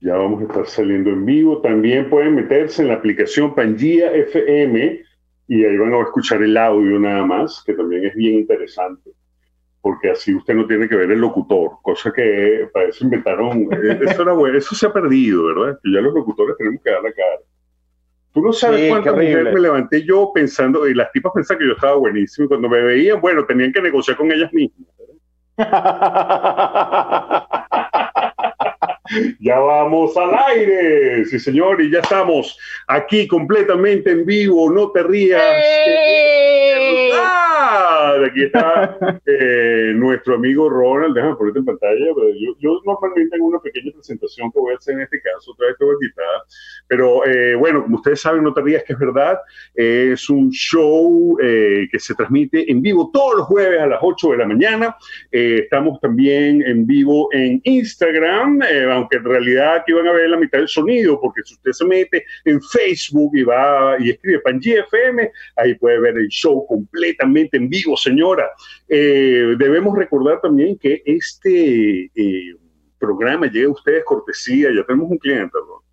Ya vamos a estar saliendo en vivo. También pueden meterse en la aplicación Pangía FM y ahí van a escuchar el audio nada más, que también es bien interesante, porque así usted no tiene que ver el locutor, cosa que para eso inventaron. Eh, eso, era bueno, eso se ha perdido, ¿verdad? Que ya los locutores tenemos que dar la cara. Tú no sabes Sí, cuántas mujeres me levanté yo pensando, y las tipas pensaban que yo estaba buenísimo, y cuando me veían, bueno, tenían que negociar con ellas mismas. Ya vamos al aire, sí señor, y ya estamos aquí completamente en vivo, no te rías. ¡Ah! Aquí está eh, nuestro amigo Ronald, déjame ponerte en pantalla, pero yo, yo normalmente tengo una pequeña presentación que voy a hacer en este caso, otra vez te voy a quitar, pero eh, bueno, como ustedes saben, no te rías que es verdad, es un show eh, que se transmite en vivo todos los jueves a las 8 de la mañana, eh, estamos también en vivo en Instagram, eh, aunque en realidad aquí van a ver la mitad del sonido, porque si usted se mete en Facebook y va y escribe Pangea FM, ahí puede ver el show completamente en vivo, señora. Eh, debemos recordar también que este eh, programa llega a ustedes cortesía, ya tenemos un cliente, ¿no?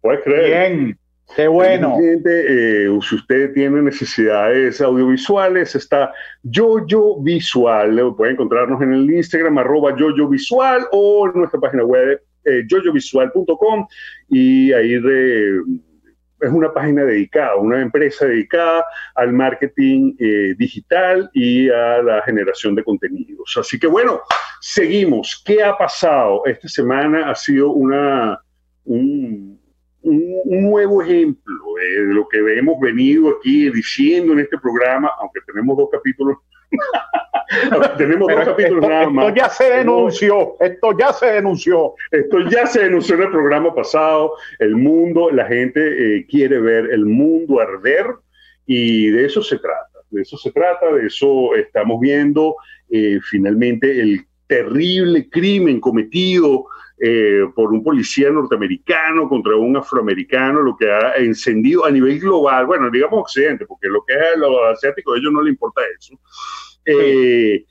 ¿Puedes creer? Bien, qué bueno. Eh, si usted tiene necesidades audiovisuales, está Yoyo Visual. Puede encontrarnos en el Instagram, arroba Yoyo Visual, o en nuestra página web, eh, yoyovisual.com. Y ahí es una página dedicada, una empresa dedicada al marketing eh, digital y a la generación de contenidos. Así que bueno, seguimos. ¿Qué ha pasado? Esta semana ha sido una, un, nuevo ejemplo de lo que hemos venido aquí diciendo en este programa, aunque tenemos dos capítulos. Tenemos Pero dos capítulos esto, nada esto más. ya se denunció, esto ya se denunció. Esto ya se denunció en el programa pasado. El mundo, la gente eh, quiere ver el mundo arder y de eso se trata. De eso se trata, de eso estamos viendo eh, finalmente el terrible crimen cometido eh, por un policía norteamericano contra un afroamericano, lo que ha encendido a nivel global, bueno, digamos occidente, porque lo que es los asiáticos a ellos no les importa eso. Eh,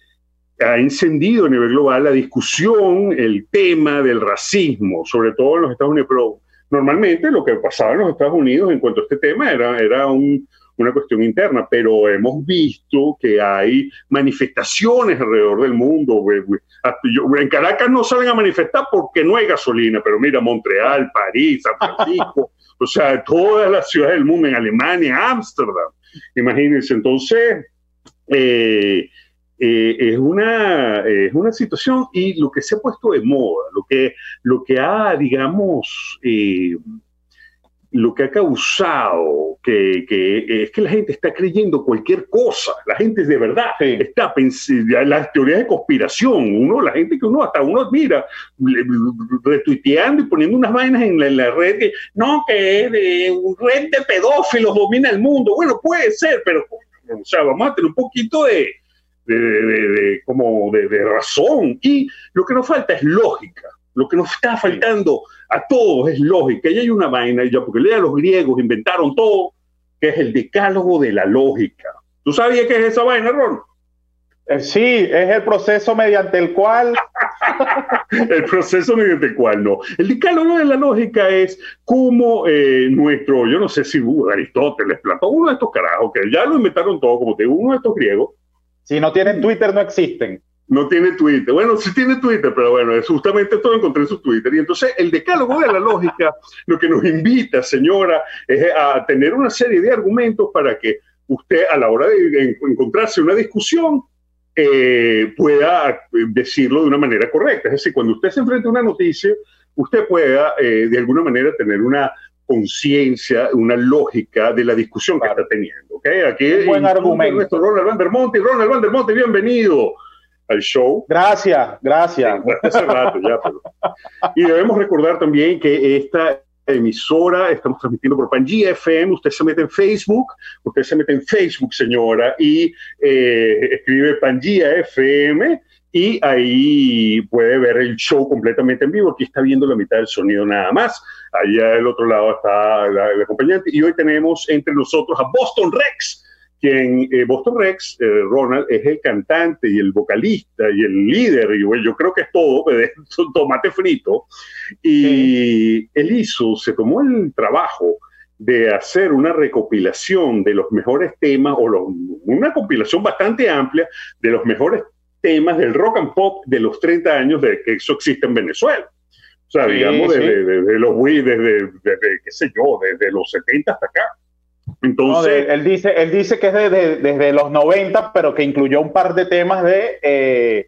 ha encendido a nivel global la discusión, el tema del racismo, sobre todo en los Estados Unidos, pero normalmente lo que pasaba en los Estados Unidos en cuanto a este tema era, era un- una cuestión interna, pero hemos visto que hay manifestaciones alrededor del mundo. En Caracas no salen a manifestar porque no hay gasolina, pero mira, Montreal, París, San Francisco, o sea, todas las ciudades del mundo, en Alemania, Ámsterdam, imagínense. Entonces, eh, eh, es, una, es una situación y lo que se ha puesto de moda, lo que, lo que ha, digamos, eh, lo que ha causado que, que es que la gente está creyendo cualquier cosa, la gente de verdad Sí. está pensando, las teorías de conspiración, uno, la gente que uno hasta uno admira, retuiteando y poniendo unas vainas en la, en la red que no, que es de un red de pedófilos domina el mundo, bueno, puede ser, pero o sea, vamos a tener un poquito de, de, de- de- como de, de razón. Y lo que nos falta es lógica. Lo que nos está faltando a todos es lógica. Y hay una vaina, ya porque lea los griegos, inventaron todo, que es el decálogo de la lógica. ¿Tú sabías qué es esa vaina, Ron? Eh, Sí, es el proceso mediante el cual el proceso mediante el cual no. El decálogo de la lógica es como eh, nuestro, yo no sé si uh, Aristóteles, Platón, uno de estos carajos, que ya lo inventaron todo, como te digo, uno de estos griegos, si no tienen Twitter no existen. No tiene Twitter. Bueno, sí tiene Twitter, pero bueno, es justamente esto lo encontré en su Twitter. Y entonces el decálogo de la lógica lo que nos invita, señora, es a tener una serie de argumentos para que usted a la hora de en- encontrarse una discusión eh, pueda decirlo de una manera correcta. Es decir, cuando usted se enfrenta a una noticia, usted pueda eh, de alguna manera tener una conciencia, una lógica de la discusión que está teniendo. ¿ok? Aquí Un buen argumento. nuestro Ronald Van der Monte. Ronald Van der Monte, bienvenido al show. Gracias, gracias. Hace rato ya, pero- Y debemos recordar también que esta emisora estamos transmitiendo por Pangea FM. Usted se mete en Facebook, usted se mete en Facebook, señora, y eh, escribe Pangea FM. Y ahí puede ver el show completamente en vivo. Aquí está viendo la mitad del sonido nada más. Allá del otro lado está la, la acompañante. Y hoy tenemos entre nosotros a Boston Rex, quien eh, Boston Rex, eh, Ronald, es el cantante y el vocalista y el líder, y bueno, yo creo que es todo, es un tomate frito, y él hizo, se tomó el trabajo de hacer una recopilación de los mejores temas, o una compilación bastante amplia de los mejores temas del rock and pop de los 30 años de que eso existe en Venezuela. O sea, digamos, desde, los desde, desde, qué sé yo, desde los 70 hasta acá. Entonces, él, dice, él dice que es desde los 90, pero que incluyó un par de temas de eh,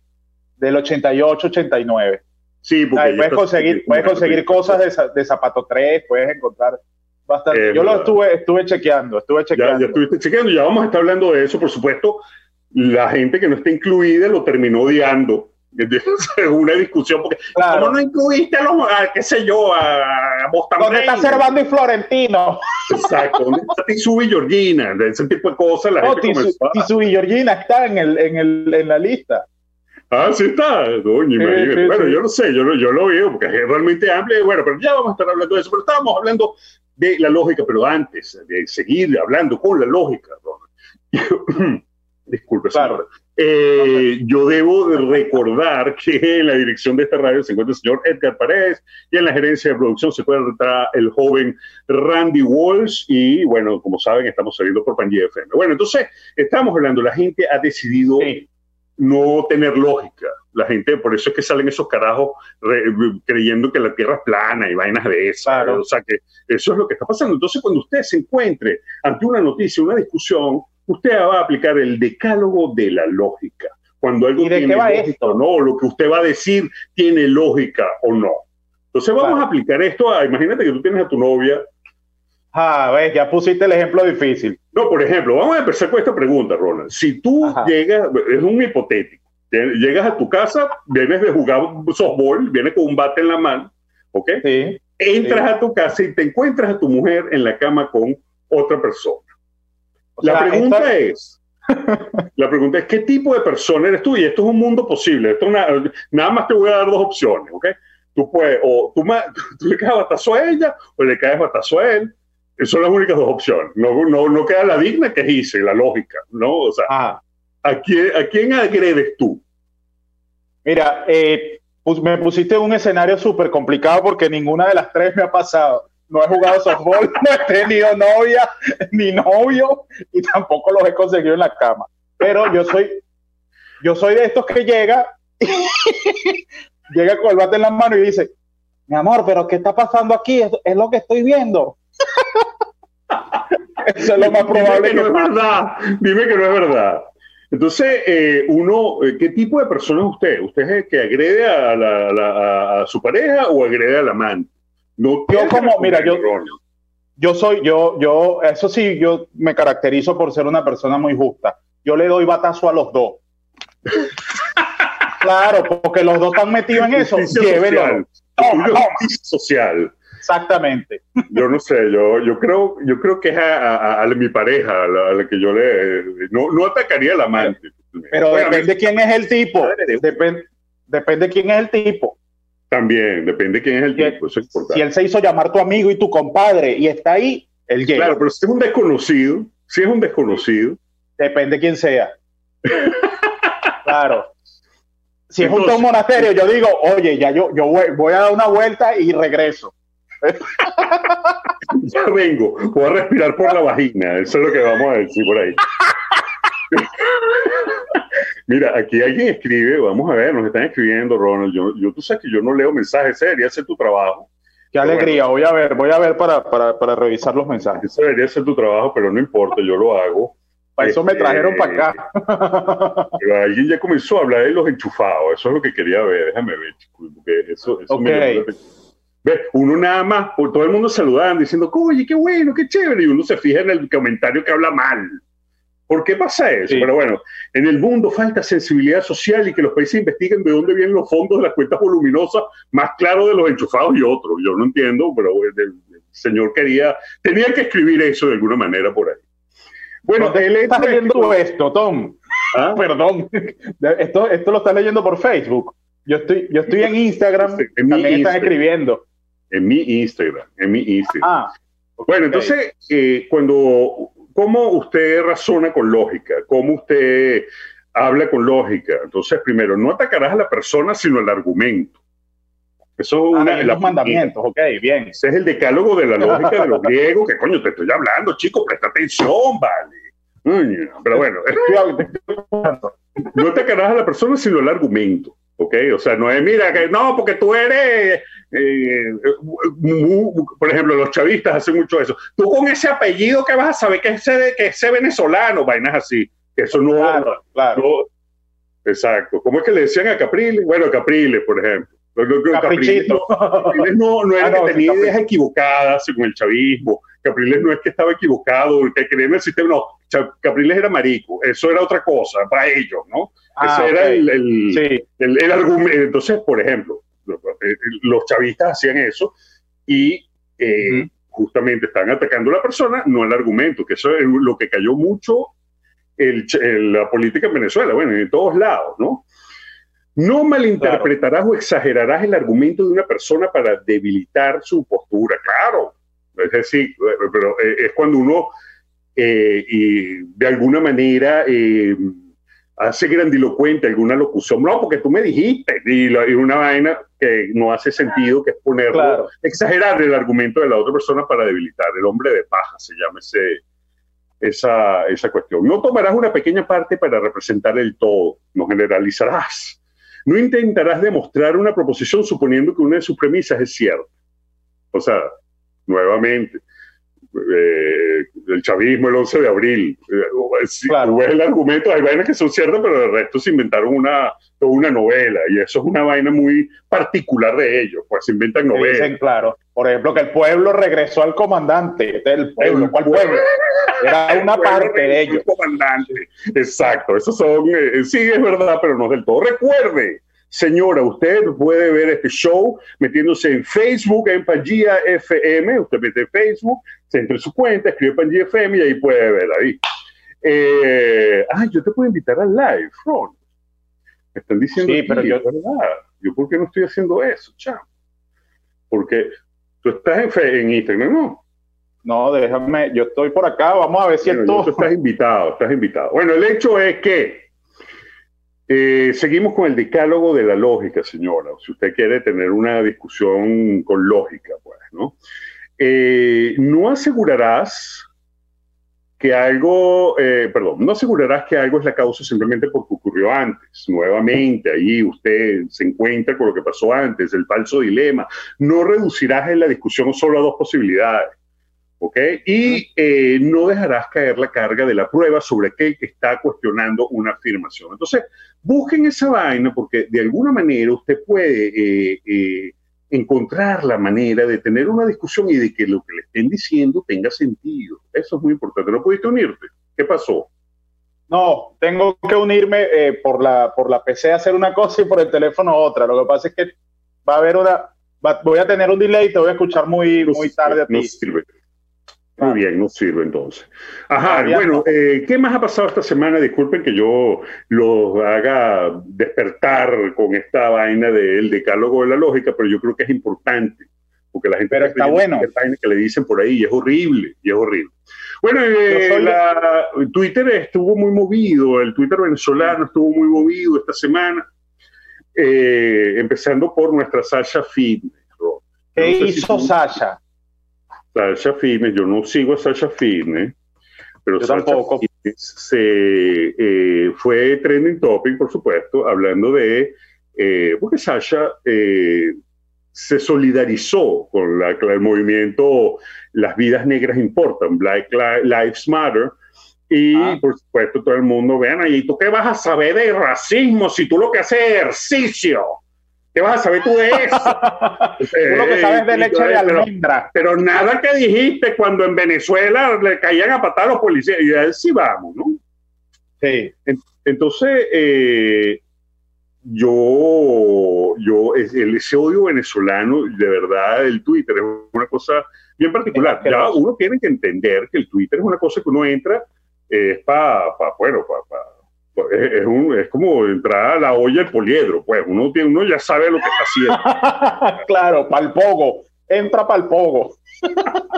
del 88, 89. Sí, porque puedes conseguir, puedes conseguir cosas de, de, Zapato 3, puedes encontrar bastante. Eh, Yo lo estuve, estuve chequeando, estuve chequeando. Ya, ya estuviste chequeando, ya vamos a estar hablando de eso, por supuesto. La gente que no está incluida lo terminó odiando una discusión, porque ¿cómo no incluiste a los, qué sé yo, a, a ¿Dónde está Cervando y Florentino? Exacto, ¿dónde está Tisu y Georgina? Ese tipo de cosas. La no, Tisu, y Georgina está en, el, en, el, en la lista. Ah, sí está. Doña, bueno, yo no sé, yo, yo lo veo porque es realmente amplio. Bueno, pero ya vamos a estar hablando de eso. Pero estábamos hablando de la lógica, pero antes de seguir hablando con la lógica, disculpe, claro. Eh, yo debo recordar que en la dirección de esta radio se encuentra el señor Edgar Paredes y en la gerencia de producción se encuentra el joven Randy Walsh y bueno, como saben, estamos saliendo por Pangea FM. Bueno, entonces estamos hablando, la gente ha decidido no tener lógica. La gente, por eso es que salen esos carajos creyendo que la Tierra es plana y vainas de esas. O sea que eso es lo que está pasando. Entonces, cuando usted se encuentre ante una noticia, una discusión, usted va a aplicar el decálogo de la lógica. Cuando algo tiene lógica o no, lo que usted va a decir tiene lógica o no. Entonces vamos a aplicar esto a, imagínate que tú tienes a tu novia. Ah, ves, ya pusiste el ejemplo difícil. No, por ejemplo, vamos a empezar con esta pregunta, Ronald. Si tú llegas, es un hipotético, llegas a tu casa, vienes de jugar softball, vienes con un bate en la mano, ¿ok? Sí, Entras a tu casa y te encuentras a tu mujer en la cama con otra persona la pregunta es, la pregunta es, ¿qué tipo de persona eres tú? Y esto es un mundo posible. Esto nada más te voy a dar dos opciones, ¿ok? Tú puedes, o tú, le caes batazo a ella, o le caes batazo a él. Son las únicas dos opciones. No, no, no queda la digna que hice, la lógica, ¿no? O sea, ah. ¿a, quién, ¿a quién agredes tú? Mira, eh, pues me pusiste un escenario súper complicado porque ninguna de las tres me ha pasado no he jugado softball, no he tenido novia ni novio y tampoco los he conseguido en la cama. Pero yo soy, yo soy de estos que llega, llega con el bate en la mano y dice, mi amor, pero ¿qué está pasando aquí? Es, lo que estoy viendo. Eso es lo más probable. Dime que, no es verdad. Dime que no es verdad. Entonces, eh, uno, eh, ¿qué tipo de persona es usted? ¿Usted es el que agrede a, a su pareja o agrede al amante? Yo como, mira, yo, yo soy, yo, yo, eso sí, yo me caracterizo por ser una persona muy justa. Yo le doy batazo a los dos. claro, porque los dos están metidos en eso. Social. social. Exactamente. Yo no sé, yo, yo creo, yo creo que es a, mi pareja a la, que yo le no, no atacaría al amante. Pero depende quién es el tipo. Depende, depende quién es el tipo. También, depende quién es el tipo, eso es importante. Si él se hizo llamar tu amigo y tu compadre y está ahí, él llega. Claro, pero si es un desconocido, si es un desconocido. Depende quién sea. claro. Si es un monasterio, yo digo, oye, ya yo, yo voy, a dar una vuelta y regreso. ya vengo, voy a respirar por la vagina, eso es lo que vamos a decir por ahí. Mira, aquí alguien escribe, vamos a ver, nos están escribiendo, Ronald. Yo, yo tú sabes que yo no leo mensajes, ese debería ser tu trabajo. Qué alegría, voy a ver, voy a ver para, para, para, revisar los mensajes. Ese debería ser tu trabajo, pero no importa, yo lo hago. Para eso me trajeron para acá. Pero alguien ya comenzó a hablar de los enchufados, eso es lo que quería ver, déjame ver, porque eso, eso me ¿Ves? Uno nada más, todo el mundo saludando, diciendo, oye, qué bueno, qué chévere, y uno se fija en el comentario que habla mal. ¿Por qué pasa eso? Pero bueno, en el mundo falta sensibilidad social y que los países investiguen de dónde vienen los fondos de las cuentas voluminosas, más claro de los enchufados y otros. Yo no entiendo, pero el, señor quería, tenía que escribir eso de alguna manera por ahí. Bueno, él está leyendo esto, Tom. ¿Ah? Perdón. Esto, esto lo está leyendo por Facebook. Yo estoy, yo estoy en Instagram, en también están escribiendo. En mi Instagram, en mi Instagram. Ah, bueno, entonces, eh, cuando ¿cómo usted razona con lógica? ¿Cómo usted habla con lógica? Entonces, primero, no atacarás a la persona, sino al argumento. Eso es ah, los mandamientos, ok, bien. Ese es el decálogo de la lógica de los griegos, que coño, te estoy hablando, chico, presta atención, vale. Pero bueno, no atacarás a la persona, sino al argumento. ¿Ok? O sea, no es, mira, que no, porque tú eres, eh, por ejemplo, los chavistas hacen mucho eso. Tú con ese apellido que vas a saber que es ese, que ese venezolano, vainas así. Eso no, claro, claro. exacto. ¿Cómo es que le decían a Capriles? Bueno, Capriles, por ejemplo. Capriles, no, no, era ah, que tenía ideas equivocadas según el chavismo. Capriles no es que estaba equivocado, que creía en el sistema, no. Capriles era marico, eso era otra cosa para ellos, ¿no? Ah, Ese era el, el, argumento. Entonces, por ejemplo, los chavistas hacían eso y eh, justamente están atacando a la persona, no el argumento, que eso es lo que cayó mucho el, la política en Venezuela, bueno, en todos lados, ¿no? No malinterpretarás o exagerarás el argumento de una persona para debilitar su postura, claro. Es decir, pero eh, es cuando uno eh, y de alguna manera eh, hace grandilocuente alguna locución, no, porque tú me dijiste, y, una vaina que no hace sentido, que es ponerlo, exagerar el argumento de la otra persona para debilitar, el hombre de paja se llama ese, esa, esa cuestión. No tomarás una pequeña parte para representar el todo, no generalizarás. No intentarás demostrar una proposición suponiendo que una de sus premisas es cierta. O sea, nuevamente, eh, el chavismo el 11 de abril. Eh, si claro. ves el argumento, hay vainas que son ciertas, pero el resto se inventaron una, una novela y eso es una vaina muy particular de ellos, pues se inventan novelas. claro, por ejemplo, que el pueblo regresó al comandante del pueblo. ¿Cuál pueblo? Era una parte de ellos. Comandante. Exacto, esos son, eh, sí es verdad, pero no del todo. Recuerde, Señora, usted puede ver este show metiéndose en Facebook, en Pangía FM. Usted mete Facebook, se entre su cuenta, escribe Pangía FM y ahí puede ver ahí. Eh, ah, yo te puedo invitar al live, Ron. Me están diciendo sí, pero yo... ¿verdad? Yo, ¿por qué no estoy haciendo eso, chao? Porque tú estás en, en Instagram, ¿no? No, déjame, yo estoy por acá, vamos a ver si bueno, Tú estás invitado, estás invitado. Bueno, el hecho es que eh, seguimos con el decálogo de la lógica, señora. Si usted quiere tener una discusión con lógica, pues, ¿no? Eh, no asegurarás que algo, eh, perdón, no asegurarás que algo es la causa simplemente porque ocurrió antes. Nuevamente, ahí usted se encuentra con lo que pasó antes, el falso dilema. No reducirás en la discusión solo a dos posibilidades. ¿ok? Y eh, no dejarás caer la carga de la prueba sobre aquel que está cuestionando una afirmación. Entonces, busquen esa vaina porque de alguna manera usted puede eh, encontrar la manera de tener una discusión y de que lo que le estén diciendo tenga sentido. Eso es muy importante. ¿No pudiste unirte? ¿Qué pasó? No, tengo que unirme por, la, por la PC a hacer una cosa y por el teléfono otra. Lo que pasa es que va a haber una, voy a tener un delay y te voy a escuchar muy, muy tarde a ti. Muy bien, no sirve entonces. Ajá, bueno, eh, ¿qué más ha pasado esta semana? Disculpen que yo los haga despertar con esta vaina del decálogo de la lógica, pero yo creo que es importante, porque la gente pero está bueno. que le dicen por ahí y es horrible, y es horrible. Bueno, eh, la, Twitter estuvo muy movido, el Twitter venezolano estuvo muy movido esta semana, eh, empezando por nuestra Sasha Fitness. ¿Qué hizo Sasha? Sasha Fitness, yo no sigo a Sasha Fitness, pero Sasha tampoco. se, eh, fue trending topic, por supuesto, hablando de, eh, porque Sasha eh, se solidarizó con la, el movimiento Las vidas negras importan, Black Lives Matter, y ah. por supuesto todo el mundo, vean ahí, ¿tú qué vas a saber de racismo si tú lo que haces es ejercicio? ¿Qué vas a saber tú de eso? tú lo que sabes de leche de almendra. Pero, nada que dijiste cuando en Venezuela le caían a patar a los policías. Y a sí vamos, ¿no? Sí. Entonces, eh, yo, yo, ese odio venezolano, de verdad, el Twitter es una cosa bien particular. Ya uno tiene que entender que el Twitter es una cosa que uno entra, es para, pa, bueno, para es, un, es como entrar a la olla del poliedro, pues uno, tiene, uno ya sabe lo que está haciendo. claro, para el pogo, entra para el pogo.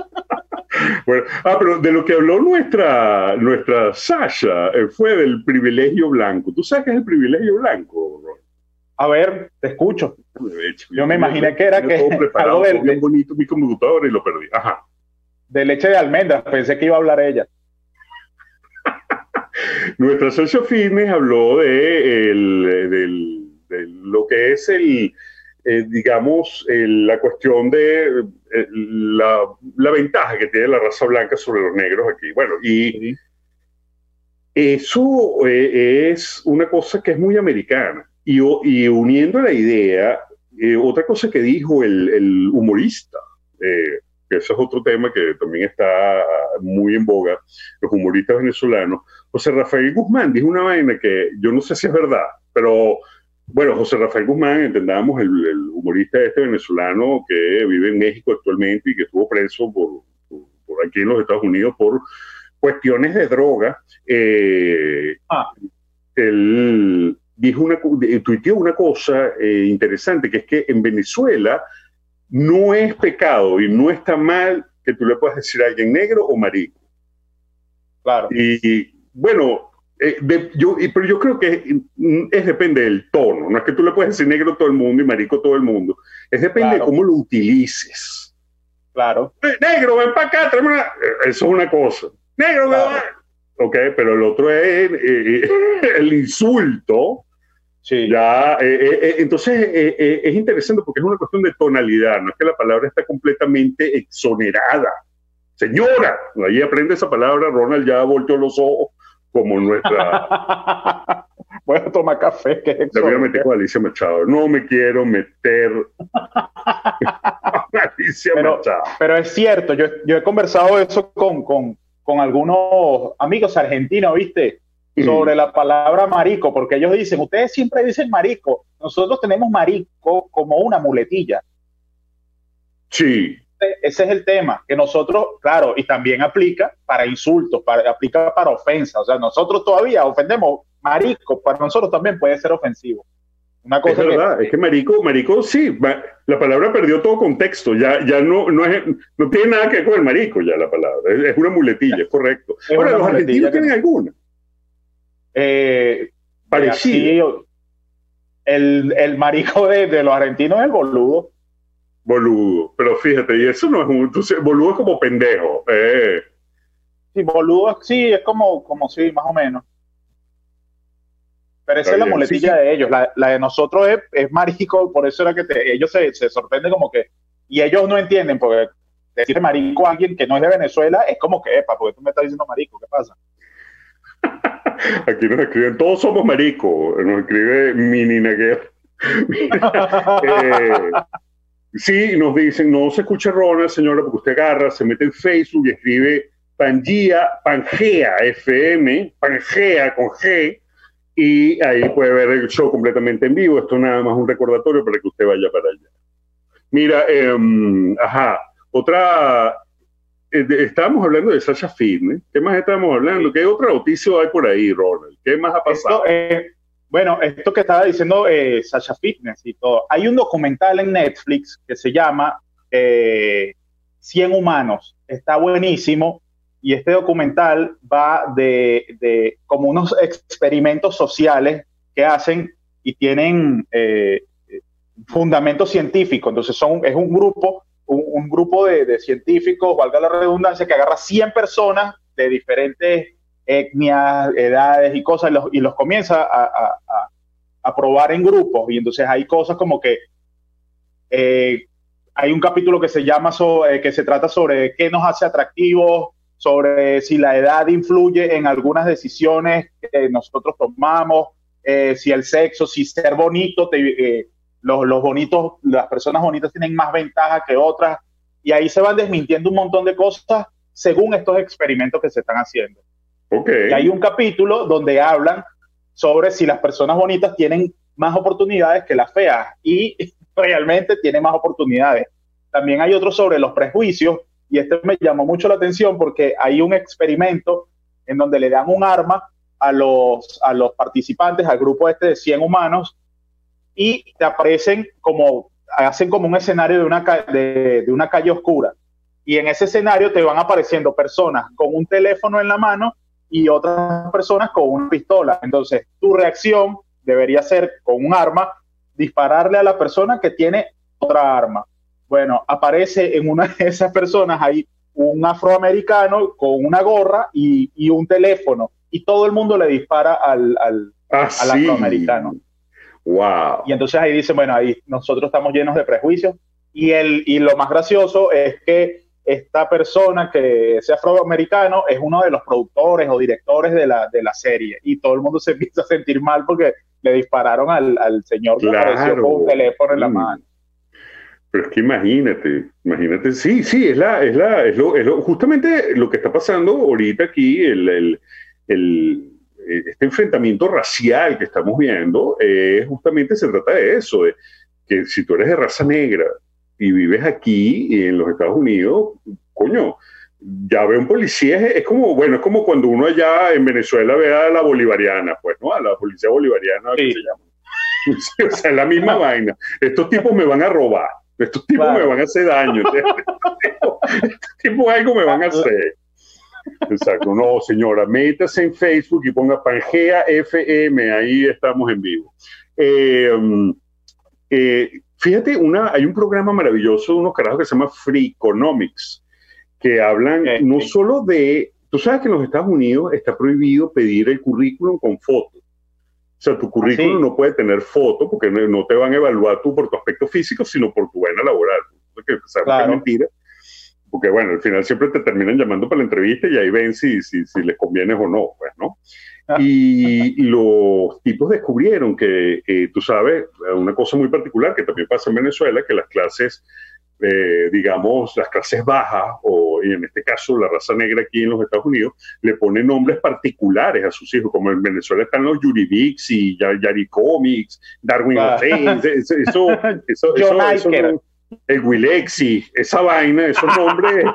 Bueno, ah, pero de lo que habló nuestra, nuestra Sasha eh, fue del privilegio blanco. ¿Tú sabes qué es el privilegio blanco, A ver, te escucho. Yo me imaginé que era que algo bien bonito mi computadora y lo perdí. Ajá. De leche de almendras, pensé que iba a hablar ella. Nuestra Sasha Fitness habló de, el, de lo que es el, eh, digamos, la cuestión de eh, la, ventaja que tiene la raza blanca sobre los negros aquí. Bueno, y eso eh, es una cosa que es muy americana. Y, y uniendo la idea, otra cosa que dijo el, humorista, que ese es otro tema que también está muy en boga, los humoristas venezolanos, José Rafael Guzmán dijo una vaina que yo no sé si es verdad, pero bueno, José Rafael Guzmán, entendamos, el, humorista este venezolano que vive en México actualmente y que estuvo preso por, aquí en los Estados Unidos por cuestiones de droga. Eh, ah. Él dijo una, tuiteó una cosa eh, interesante, que es que en Venezuela no es pecado y no está mal que tú le puedas decir a alguien negro o marico. Claro. y bueno, eh, yo, pero yo creo que es depende del tono. No es que tú le puedes decir negro a todo el mundo y marico a todo el mundo. Es depende de cómo lo utilices. Claro. Eh, negro, ven para acá, una... Eh, eso es una cosa. Negro, ven Ok, pero el otro es el insulto. Sí. Ya, entonces es interesante porque es una cuestión de tonalidad, no es que la palabra está completamente exonerada. Señora, ahí aprende esa palabra, Ronald ya volteó los ojos como nuestra... Bueno, toma café. Que es voy a meter con Alicia Machado. No me quiero meter Alicia pero, Machado. Pero es cierto, yo, yo he conversado eso con, con, con algunos amigos argentinos, ¿viste? Sobre la palabra marico, porque ellos dicen, ustedes siempre dicen marico, nosotros tenemos marico como una muletilla. Sí, ese es el tema, que nosotros, claro, y también aplica para insultos, para, aplica para ofensas. O sea, nosotros todavía ofendemos marico, para nosotros también puede ser ofensivo. Una cosa es verdad, es que marico, marico sí, la palabra perdió todo contexto, ya, ya no, no, es, no tiene nada que ver con el marico ya la palabra, es, una muletilla, es correcto. Ahora, ¿los argentinos tienen alguna? Eh, Parecido. El, el marico de, de los argentinos es el boludo boludo. Pero fíjate, y eso no es un. boludo es como pendejo. Eh. Sí, boludo sí, es como, como sí, más o menos. Pero esa es la muletilla de ellos. La, de nosotros es, es marico, por eso era que ellos se, se sorprenden como que. Y ellos no entienden, porque decir marico a alguien que no es de Venezuela es como que, epa, porque tú me estás diciendo marico, ¿qué pasa? Aquí nos escriben, todos somos marico, nos escribe Mini Neguer. eh, Sí, nos dicen, no se escucha Ronald, señora, porque usted agarra, se mete en Facebook y escribe Pangea, Pangea FM, Pangea con G, y ahí puede ver el show completamente en vivo. Esto nada más un recordatorio para que usted vaya para allá. Mira, eh, ajá, otra, eh, estábamos hablando de Sasha Fitness. ¿Qué más estamos hablando? ¿Qué otra noticia hay por ahí, Ronald? ¿Qué más ha pasado? Eh, bueno, esto que estaba diciendo eh, Sasha Fitness y todo. Hay un documental en Netflix que se llama eh, 100 Humanos. Está buenísimo. Y este documental va de, como unos experimentos sociales que hacen y tienen eh, fundamento científico. Entonces son, es un grupo, un, grupo de, de, científicos, valga la redundancia, que agarra 100 personas de diferentes etnias, edades y cosas, y los, comienza a, a, probar en grupos. Y entonces hay cosas como que eh, hay un capítulo que se llama, eh, que se trata sobre qué nos hace atractivos, sobre si la edad influye en algunas decisiones que nosotros tomamos, eh, si el sexo, si ser bonito, los, los bonitos, las personas bonitas tienen más ventaja que otras. Y ahí se van desmintiendo un montón de cosas según estos experimentos que se están haciendo. Y hay un capítulo donde hablan sobre si las personas bonitas tienen más oportunidades que las feas y realmente tienen más oportunidades. También hay otro sobre los prejuicios y este me llamó mucho la atención porque hay un experimento en donde le dan un arma a los, a los participantes, al grupo este de 100 humanos y te aparecen como, hacen como un escenario de una, de, de una calle oscura Y en ese escenario te van apareciendo personas con un teléfono en la mano y otras personas con una pistola. Entonces, tu reacción debería ser con un arma, dispararle a la persona que tiene otra arma. Bueno, aparece en una de esas personas ahí un afroamericano con una gorra y, un teléfono y todo el mundo le dispara al, al, ah, afroamericano. Wow. Y entonces ahí dicen, bueno, ahí nosotros estamos llenos de prejuicios y, el, y lo más gracioso es que esta persona que es afroamericano es uno de los productores o directores de la, de la serie y todo el mundo se empieza a sentir mal porque le dispararon al, al señor que apareció con un teléfono en la mm. mano. Pero es que imagínate, imagínate, sí, sí, es la, es la, es lo, es lo, justamente lo que está pasando ahorita aquí, el, el, el este enfrentamiento racial que estamos viendo, eh, justamente se trata de eso, de que si tú eres de raza negra y vives aquí en los Estados Unidos, coño, ya ve un policía, es, como, bueno, es como cuando uno allá en Venezuela ve a la bolivariana, pues, ¿no? A la policía bolivariana, se llama. o sea, es la misma vaina. Estos tipos me van a robar. Estos tipos me van a hacer daño. estos tipos algo me van a hacer. Exacto. No, señora, métase en Facebook y ponga Pangea FM, ahí estamos en vivo. Eh, eh, fíjate, una, hay un programa maravilloso de unos carajos que se llama Freakonomics, que hablan no solo de, tú sabes que en los Estados Unidos está prohibido pedir el currículum con fotos. O sea, tu currículum no puede tener foto porque no, te van a evaluar tú por tu aspecto físico, sino por tu vaina laboral. Que, claro. mentira. Porque bueno, al final siempre te terminan llamando para la entrevista y ahí ven si, si, si les conviene o no, pues, ¿no? Y los tipos descubrieron que, eh, tú sabes, una cosa muy particular que también pasa en Venezuela, que las clases eh, digamos, las clases bajas, o y en este caso la raza negra aquí en los Estados Unidos, le ponen nombres particulares a sus hijos, como en Venezuela están los Yuribix y Yari Comics, Darwin ah. eso, eso, eso, eso, el Wilexi, esa vaina, esos nombres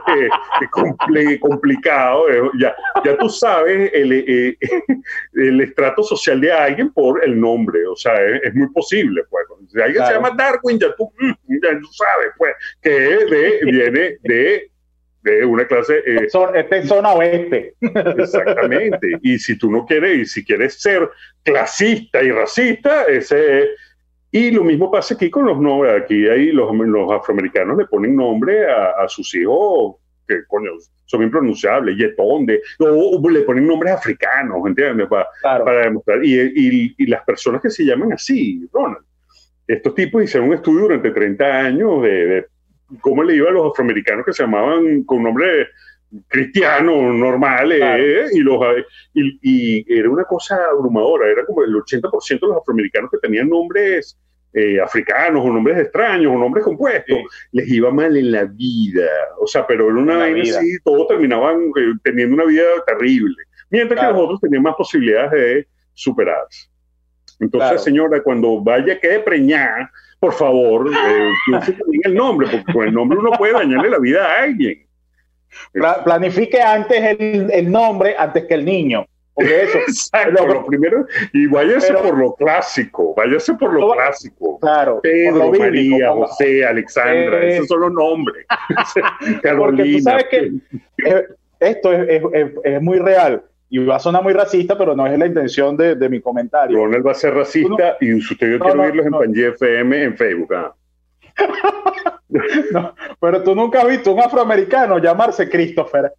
este, complicados, eh, ya, ya tú sabes el, eh, el, estrato social de alguien por el nombre, o sea, es, muy posible, pues. Si alguien se llama Darwin, ya tú, mm, ya tú sabes, pues, que de, viene de de una clase. Eh, es zona oeste. Exactamente. Y si tú no quieres, y si quieres ser clasista y racista, ese y lo mismo pasa aquí con los nombres. Aquí hay los, los afroamericanos le ponen nombre a, sus hijos que coño, son impronunciables, yetón, de, o, le ponen nombres africanos, ¿entiendes? Para, demostrar. Y, y, las personas que se llaman así, Ronald, estos tipos hicieron un estudio durante 30 años de, cómo le iba a los afroamericanos que se llamaban con nombres cristianos normales eh, y, los, y, y, era una cosa abrumadora, era como el 80% de los afroamericanos que tenían nombres eh, africanos o nombres extraños o nombres compuestos, les iba mal en la vida, o sea, pero en una vaina así, todos terminaban eh, teniendo una vida terrible, mientras que los otros tenían más posibilidades de superarse. Entonces, señora, cuando vaya que preñar, por favor, eh, piense también el nombre, porque con el nombre uno puede dañarle la vida a alguien planifique antes el, nombre antes que el niño. Porque eso, Exacto, lo, primero, y váyase por lo clásico, váyase por lo clásico. Claro, Pedro, María, José, Alexandra, eh, esos son los nombres. Porque tú sabes que eh, esto es, es, muy real y va a sonar muy racista, pero no es la intención de, de mi comentario. Ronald va a ser racista y usted yo quiero oírlos en Pangea FM en Facebook. Ah. no, pero tú nunca has visto un afroamericano llamarse Christopher.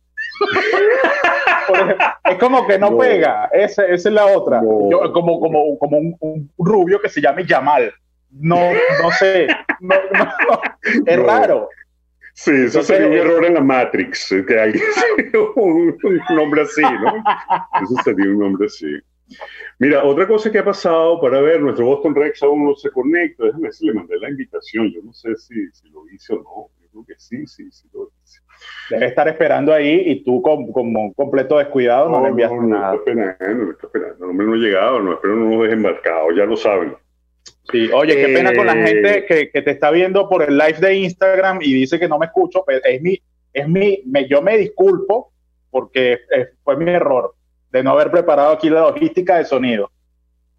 es como que no, pega, esa, es la otra. como como, como un, rubio que se llame Yamal. No, no sé. es raro. Sí, eso sería un error en la Matrix, que hay un, un nombre así, ¿no? Eso sería un nombre así. Mira, otra cosa que ha pasado para ver, nuestro Boston Rex aún no se conecta. Déjame ver si le mandé la invitación. Yo no sé si, lo hice o no. Yo creo que sí, sí, sí lo hice. Debe estar esperando ahí y tú como, como completo descuidado no, le envías no, nada. No está esperando, no está esperando. No me ha llegado, no espero no lo dejen marcado, ya lo saben. Sí, oye, qué pena con la eh, gente que, que, te está viendo por el live de Instagram y dice que no me escucho. Es mi, es mi, me, yo me disculpo porque fue mi error de no haber preparado aquí la logística de sonido.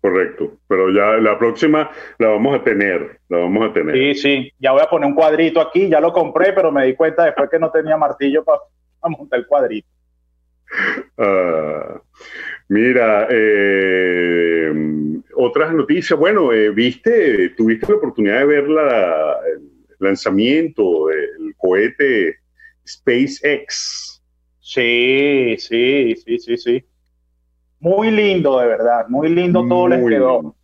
Correcto, pero ya la próxima la vamos a tener, la vamos a tener. Sí, sí, ya voy a poner un cuadrito aquí, ya lo compré, pero me di cuenta después que no tenía martillo para montar el cuadrito. Ah, mira, eh, otras noticias, bueno, eh, viste, tuviste la oportunidad de ver la, el lanzamiento del cohete SpaceX. Sí, sí, sí, sí, sí. Muy lindo, de verdad. Muy lindo todo les quedó.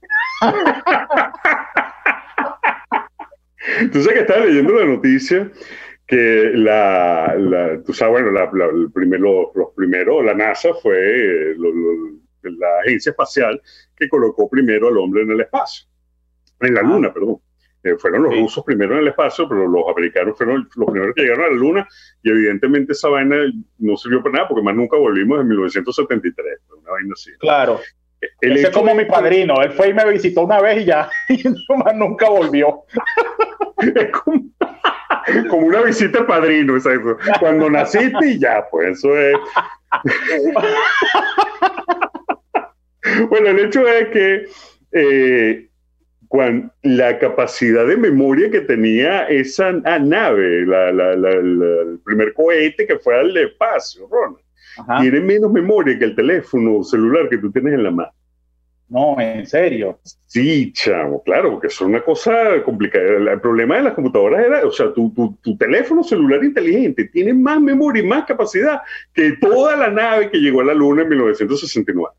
Tú sabes que estaba leyendo la noticia que la, la tú sabes, bueno, la, el primero, los primeros, la NASA fue la agencia espacial que colocó primero al hombre en el espacio, en la ah. luna, perdón. Eh, fueron los rusos primero en el espacio, pero los americanos fueron los primeros que llegaron a la Luna y evidentemente esa vaina no sirvió para nada porque más nunca volvimos en 1973, una vaina así. Claro. Él es como mi padrino, él fue y me visitó una vez y ya, y más nunca volvió. es como, como, una visita al padrino, exacto. Cuando naciste y ya, pues eso es. bueno, el hecho es que eh, la capacidad de memoria que tenía esa nave, el primer cohete que fue al espacio, Ron, tiene menos memoria que el teléfono celular que tú tienes en la mano. No, en serio. Sí, chavo, claro, porque es una cosa complicada. El problema de las computadoras era, o sea, tu, tu, teléfono celular inteligente tiene más memoria y más capacidad que toda la nave que llegó a la Luna en 1969.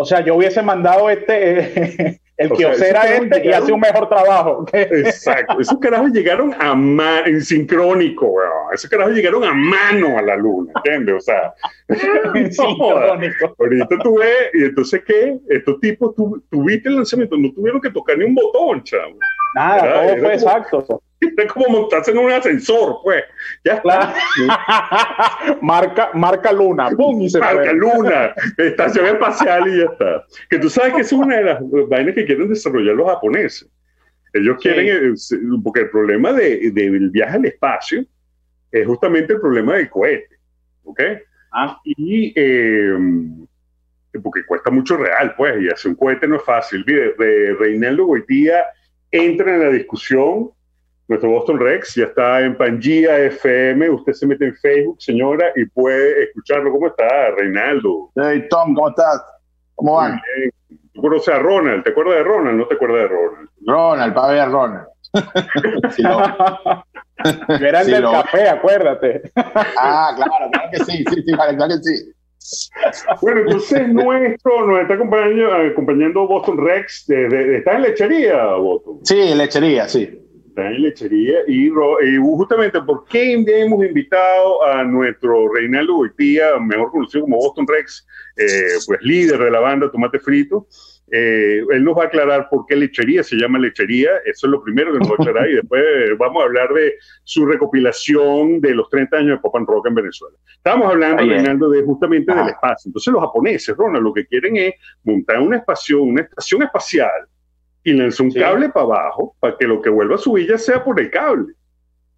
O sea, yo hubiese mandado este, el que osera este y hace un mejor trabajo. Exacto. Esos carajos llegaron a mano, en sincrónico, weón. Esos carajos llegaron a mano a la luna, ¿entiendes? O sea, en sincrónico. Ahorita tú ves, y entonces, ¿qué? Estos tipos, tuviste el lanzamiento, no tuvieron que tocar ni un botón, chavo. Nada, todo fue exacto. Es como montarse en un ascensor, pues. Ya está. marca, marca Luna. ¡Pum! Y se marca Luna. Estación espacial y ya está. Que tú sabes que es una de las vainas que quieren desarrollar los japoneses. Ellos quieren, eh, porque el problema del de, viaje al espacio es justamente el problema del cohete. ¿Ok? Ah. Y em, porque cuesta mucho real, pues, y hacer un cohete no es fácil. De, Reinaldo Goitía entra en la discusión nuestro Boston Rex ya está en Pangía FM. Usted se mete en Facebook, señora, y puede escucharlo. ¿Cómo está, Reinaldo? Hey, Tom, ¿cómo estás? ¿Cómo van? Tú conoces a Ronald. ¿Te acuerdas de Ronald? ¿No te acuerdas de Ronald? Ronald, para ver Ronald. sí, Era el del café, acuérdate. ah, claro, claro que sí, sí, sí, claro que sí. Bueno, entonces nuestro, nos está acompañando, acompañando Boston Rex. ¿Está en lechería, Boston? Sí, en lechería, sí en lechería y, justamente por qué hemos invitado a nuestro Reinaldo Goitía, mejor conocido como Boston Rex, eh, pues líder de la banda Tomate Frito. Eh, él nos va a aclarar por qué lechería se llama lechería, eso es lo primero que nos va a aclarar y después vamos a hablar de su recopilación de los 30 años de Pop and Rock en Venezuela. Estábamos hablando, Reinaldo, de justamente del espacio. Entonces los japoneses, Ronald, lo que quieren es montar una, espacio, una estación espacial y lanzó un cable para abajo para que lo que vuelva a subir ya sea por el cable.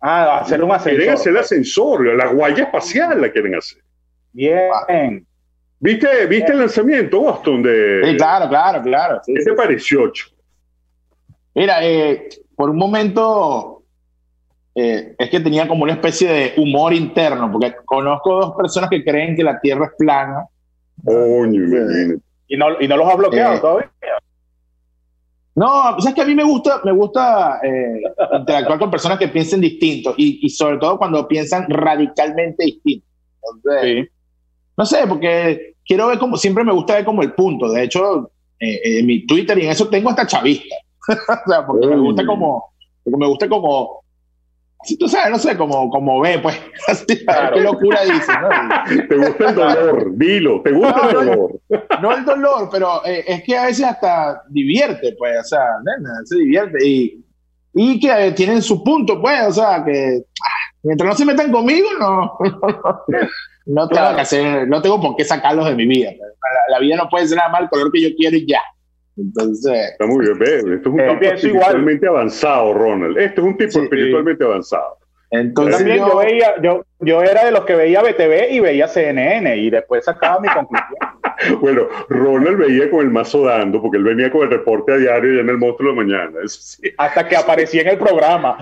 Ah, hacer un ascensor. Quieren hacer el ascensor, la guaya espacial la quieren hacer. Bien. ¿Viste, ¿viste el lanzamiento, Boston? De, sí, claro, claro, claro. ¿Qué te pareció, Ocho? Mira, eh, por un momento eh, es que tenía como una especie de humor interno, porque conozco dos personas que creen que la Tierra es plana. Coño, y no, y no los ha bloqueado eh, todavía. No, pues es que a mí me gusta, me gusta eh, interactuar con personas que piensen distinto y, sobre todo cuando piensan radicalmente distinto. No sé, porque quiero ver como, siempre me gusta ver como el punto. De hecho, eh, en mi Twitter y en eso tengo hasta chavista. o sea, porque me gusta como, porque me gusta como si tú sabes, no sé, como, como ve, pues, qué locura dice, ¿no? Te gusta el dolor, dilo, te gusta el dolor. No, el dolor, pero eh, es que a veces hasta divierte, pues, o sea, se divierte y, y que tienen su punto, pues, o sea, que ah, mientras no se metan conmigo, no, no, tengo que hacer, no tengo por qué sacarlos de mi vida. Pues. La, vida no puede ser nada más el color que yo quiero y ya. Entonces. Está muy bien, ve, esto es un eh, tipo espiritualmente avanzado, Ronald. Esto es un tipo espiritualmente avanzado. Entonces yo, yo, veía, yo, yo era de los que veía BTV y veía CNN y después sacaba mi conclusión. bueno, Ronald veía con el mazo dando, porque él venía con el reporte a diario ya en el monstruo de la mañana. Hasta que aparecía en el programa.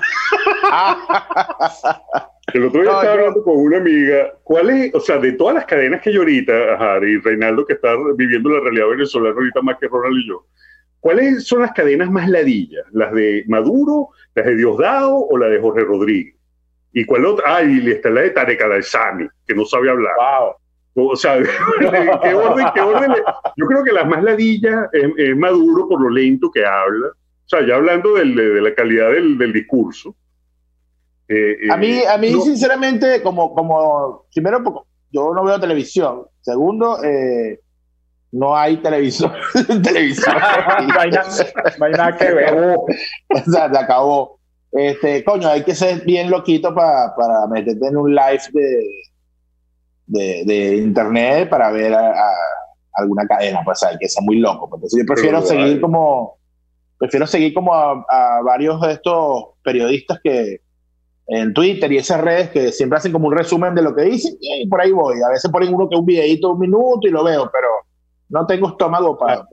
el otro día estaba hablando con una amiga, ¿cuál es, o sea, de todas las cadenas que yo ahorita, ajá, y Reinaldo que está viviendo la realidad venezolana ahorita más que Ronald y yo, ¿cuáles son las cadenas más ladillas? ¿Las de Maduro, las de Diosdado o la de Jorge Rodríguez? ¿Y cuál otra? Ah, y está la de Tarek Al-Sami, que no sabe hablar. Wow. O sea, ¿qué orden, qué orden? Yo creo que las más ladillas es, Maduro por lo lento que habla. O sea, ya hablando del, de, la calidad del, del discurso. Eh, a mí, a mí sinceramente, como, como, primero, yo no veo televisión. Segundo, eh, no hay televisor. televisor. no, hay nada, que ver. o sea, se acabó. Este, coño, hay que ser bien loquito para, para meterte en un live de, de, internet para ver a, alguna cadena, pues hay que ser muy loco. Pues. Entonces yo prefiero seguir como prefiero seguir como a, varios de estos periodistas que en Twitter y esas redes que siempre hacen como un resumen de lo que dicen y por ahí voy. A veces ponen uno que un videito de un minuto y lo veo, pero no tengo estómago para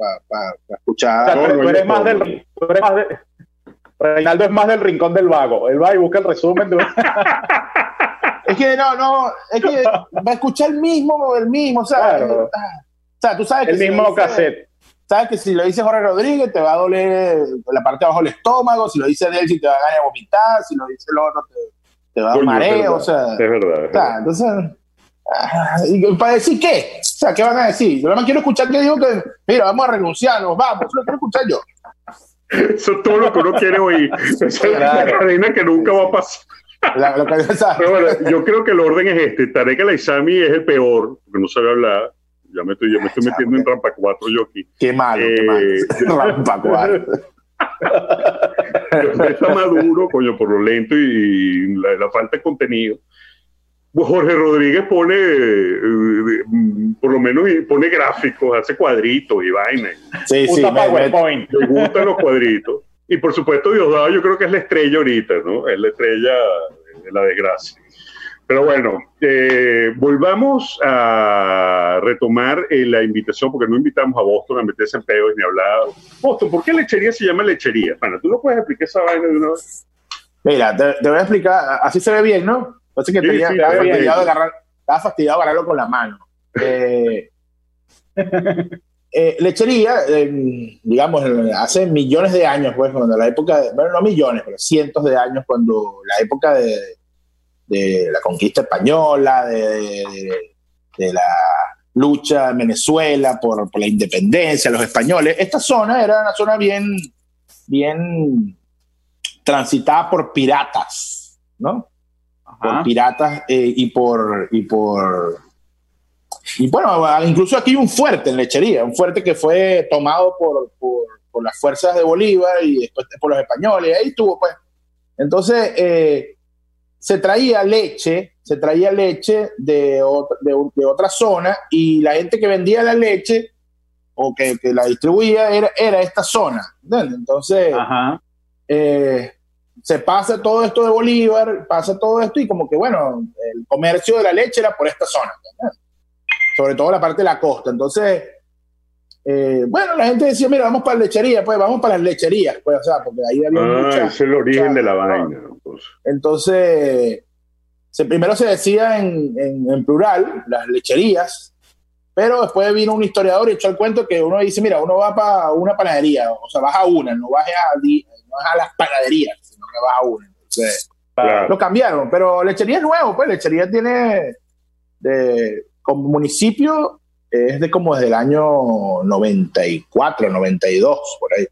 escuchar. eres más del, Reinaldo es más del rincón del vago. Él va y busca el resumen de Es que no, no, es que va a escuchar el mismo, el mismo, o sea, o sea tú sabes que el mismo cassette. Sabes que si lo dice Jorge Rodríguez te va a doler la parte de abajo del estómago, si lo dice Delcy te va a ganar a vomitar, si lo dice el otro te, va a dar mareo, o sea. Es verdad. Es verdad. entonces, ah, ¿para decir qué? O sea, ¿qué van a decir? Yo no me quiero escuchar que digo que, mira, vamos a renunciar, nos vamos, eso lo quiero escuchar yo. Eso es todo lo que uno quiere oír. Esa es la cadena que nunca va a pasar yo creo que el orden es este. Tarek El Aizami es el peor, porque no sabe hablar. Ya me estoy, ya me estoy metiendo en rampa 4 yo aquí. Qué malo, qué malo. Eh, rampa 4. está maduro, coño, por lo lento y la, falta de contenido. Pues Jorge Rodríguez pone, eh, por lo menos pone gráficos, hace cuadritos y vainas. Sí, sí, PowerPoint. Me gustan los cuadritos. Y por supuesto, Diosdado yo creo que es la estrella ahorita, ¿no? Es la estrella la desgracia. Pero bueno, eh, volvamos a retomar eh, la invitación, porque no invitamos a Boston a meterse en pedos ni hablar. Boston, ¿por qué lechería se llama lechería? Bueno, ¿tú no puedes explicar esa vaina de una vez? Mira, te, voy a explicar, así se ve bien, ¿no? Así que tenía, estaba, fastidiado agarrar, estaba fastidiado agarrarlo con la mano. Eh, Eh, lechería, digamos, hace millones de años, pues, cuando la época, bueno, no millones, pero cientos de años, cuando la época de, la conquista española, de, la lucha en Venezuela por, la independencia, los españoles, esta zona era una zona bien, bien transitada por piratas, ¿no? Por piratas eh, y por, y por y bueno, incluso aquí hay un fuerte en lechería, un fuerte que fue tomado por, por, las fuerzas de Bolívar y después por los españoles, ahí estuvo pues. Entonces, eh, se traía leche, se traía leche de, de, otra zona y la gente que vendía la leche o que, la distribuía era, era esta zona. Entonces, eh, se pasa todo esto de Bolívar, pasa todo esto y como que, bueno, el comercio de la leche era por esta zona sobre todo la parte de la costa. Entonces, eh, bueno, la gente decía, mira, vamos para la lechería, pues vamos para las lecherías, pues, o sea, porque ahí había ah, mucha, es el origen de la vaina. Pues. Entonces, se, primero se decía en, en, plural, las lecherías, pero después vino un historiador y echó el cuento que uno dice, mira, uno va para una panadería, o sea, vas a una, no vas a, no vas a las panaderías, sino que vas a una. Entonces, lo cambiaron, pero lechería es nuevo, pues lechería tiene de como municipio es de como desde el año 94, 92, por ahí.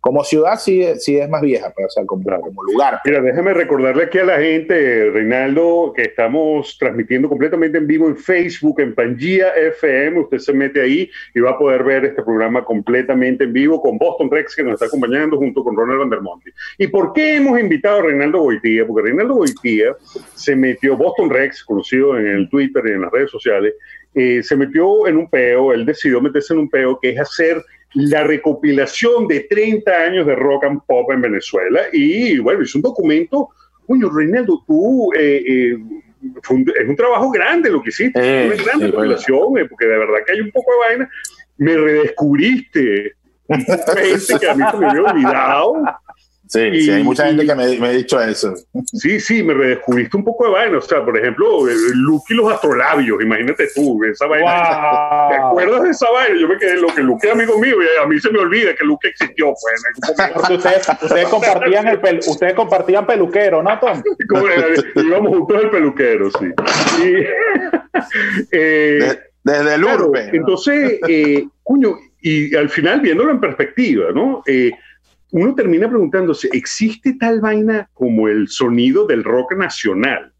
Como ciudad sí, sí es más vieja, pero, o sea, como, como lugar. Mira, déjame recordarle aquí a la gente, Reinaldo, que estamos transmitiendo completamente en vivo en Facebook, en Pangía FM. Usted se mete ahí y va a poder ver este programa completamente en vivo con Boston Rex, que nos está acompañando junto con Ronald Vandermonti. ¿Y por qué hemos invitado a Reinaldo Goitía? Porque Reinaldo Goitía se metió, Boston Rex, conocido en el Twitter y en las redes sociales, eh, se metió en un peo, él decidió meterse en un peo que es hacer la recopilación de 30 años de rock and pop en Venezuela. Y bueno, es un documento, coño, Reinaldo, tú eh, eh, es un trabajo grande lo que hiciste, es una gran revelación, eh, porque de verdad que hay un poco de vaina. Me redescubriste gente que a mí se me había olvidado Sí, sí, hay mucha gente que me, ha dicho eso. Sí, sí, me redescubriste un poco de vaina. O sea, por ejemplo, Luke y los astrolabios, imagínate tú, esa vaina. ¿Te acuerdas de esa vaina? Yo me quedé lo que Luke es amigo mío y a mí se me olvida que Luke existió. Pues, ustedes, ustedes, compartían el ustedes compartían peluquero, ¿no, Tom? Íbamos juntos el peluquero, sí. eh, desde el urbe. Entonces, eh, cuño, y al final viéndolo en perspectiva, ¿no? Eh, uno termina preguntándose, ¿existe tal vaina como el sonido del rock nacional?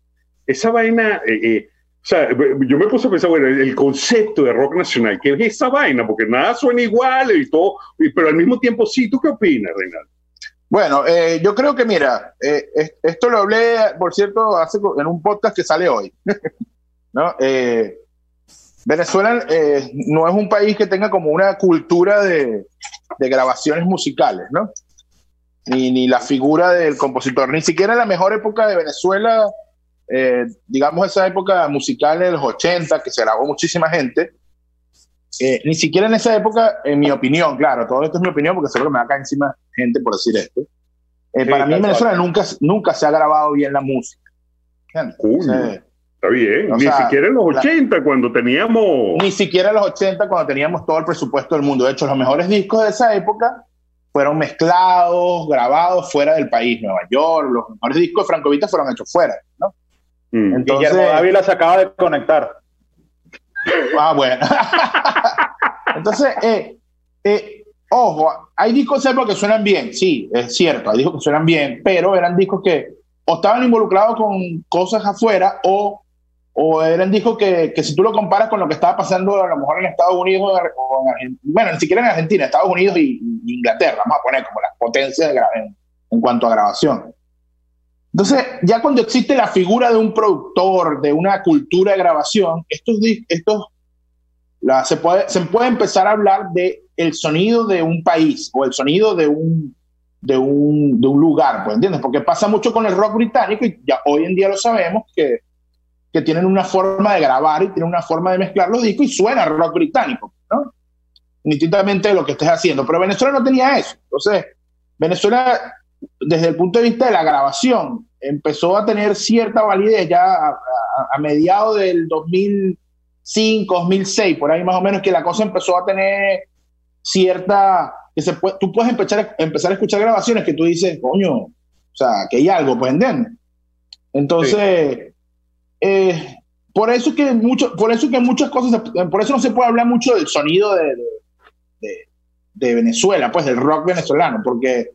Esa vaina, eh, eh, o sea, yo me puse a pensar, bueno, el concepto de rock nacional, ¿qué es esa vaina? Porque nada suena igual y todo, pero al mismo tiempo sí. ¿Tú qué opinas, Reinaldo? Bueno, eh, yo creo que, mira, esto lo hablé, por cierto, hace, en un podcast que sale hoy. ¿no? Venezuela no es un país que tenga como una cultura de, de grabaciones musicales, ¿no? Ni, ni, la figura del compositor, ni siquiera en la mejor época de Venezuela, eh, digamos esa época musical de los 80, que se grabó muchísima gente, eh, ni siquiera en esa época, en mi opinión, claro, todo esto es mi opinión porque seguro me va a caer encima gente por decir esto. Eh, para mí en Venezuela nunca, nunca se ha grabado bien la música. Está bien, ni siquiera en los 80 cuando teníamos... Ni siquiera en los 80 cuando teníamos todo el presupuesto del mundo. De hecho, los mejores discos de esa época fueron mezclados, grabados fuera del país, Nueva York. Los mejores discos de Franco Vita fueron hechos fuera, ¿no? Mm. Entonces, Guillermo Dávila se acaba de conectar. Ah, bueno. Entonces, eh, eh, ojo, hay discos de época que suenan bien, sí, es cierto, hay discos que suenan bien, pero eran discos que o estaban involucrados con cosas afuera o o eran discos que, que, si tú lo comparas con lo que estaba pasando a lo mejor en Estados Unidos o en Argentina, bueno, ni siquiera en Argentina, Estados Unidos y, Inglaterra, vamos a poner como las potencias de en, en, cuanto a grabación. Entonces, ya cuando existe la figura de un productor, de una cultura de grabación, estos, estos la, se, puede, se puede empezar a hablar de el sonido de un país o el sonido de un, de un, de un lugar, pues, ¿entiendes? Porque pasa mucho con el rock británico y ya hoy en día lo sabemos que que tienen una forma de grabar y tienen una forma de mezclar los discos y suena rock británico, ¿no? Indistintamente de lo que estés haciendo. Pero Venezuela no tenía eso. Entonces, Venezuela, desde el punto de vista de la grabación, empezó a tener cierta validez ya a, mediados del 2005, 2006, por ahí más o menos, que la cosa empezó a tener cierta. Que se tú puedes empezar, empezar a escuchar grabaciones que tú dices, coño, o sea, que hay algo, pues entiendes. Entonces. Eh, por eso que mucho, por eso que muchas cosas, por eso no se puede hablar mucho del sonido de, de, Venezuela, pues del rock venezolano, porque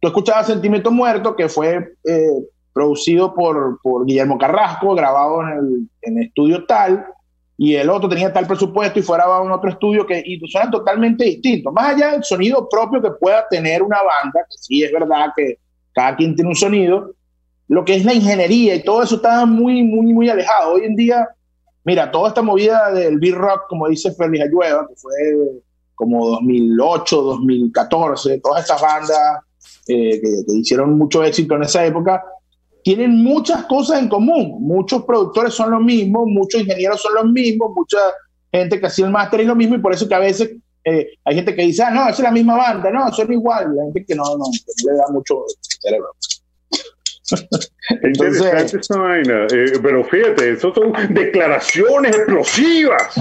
tú escuchabas Sentimiento Muerto, que fue eh, producido por, por, Guillermo Carrasco, grabado en el, en estudio tal, y el otro tenía tal presupuesto y fuera en otro estudio que y suenan totalmente distintos. Más allá del sonido propio que pueda tener una banda, que sí es verdad que cada quien tiene un sonido, lo que es la ingeniería y todo eso estaba muy, muy, muy alejado. Hoy en día, mira, toda esta movida del beat rock, como dice Félix Ayueva, que fue como 2008, 2014, todas estas bandas eh, que, hicieron mucho éxito en esa época, tienen muchas cosas en común. Muchos productores son los mismos, muchos ingenieros son los mismos, mucha gente que hacía el máster es lo mismo, y por eso que a veces eh, hay gente que dice, ah, no, es la misma banda, no, son igual. La gente que no, no, no le da mucho cerebro. Interesante esa vaina. Eh, pero fíjate, eso son declaraciones explosivas.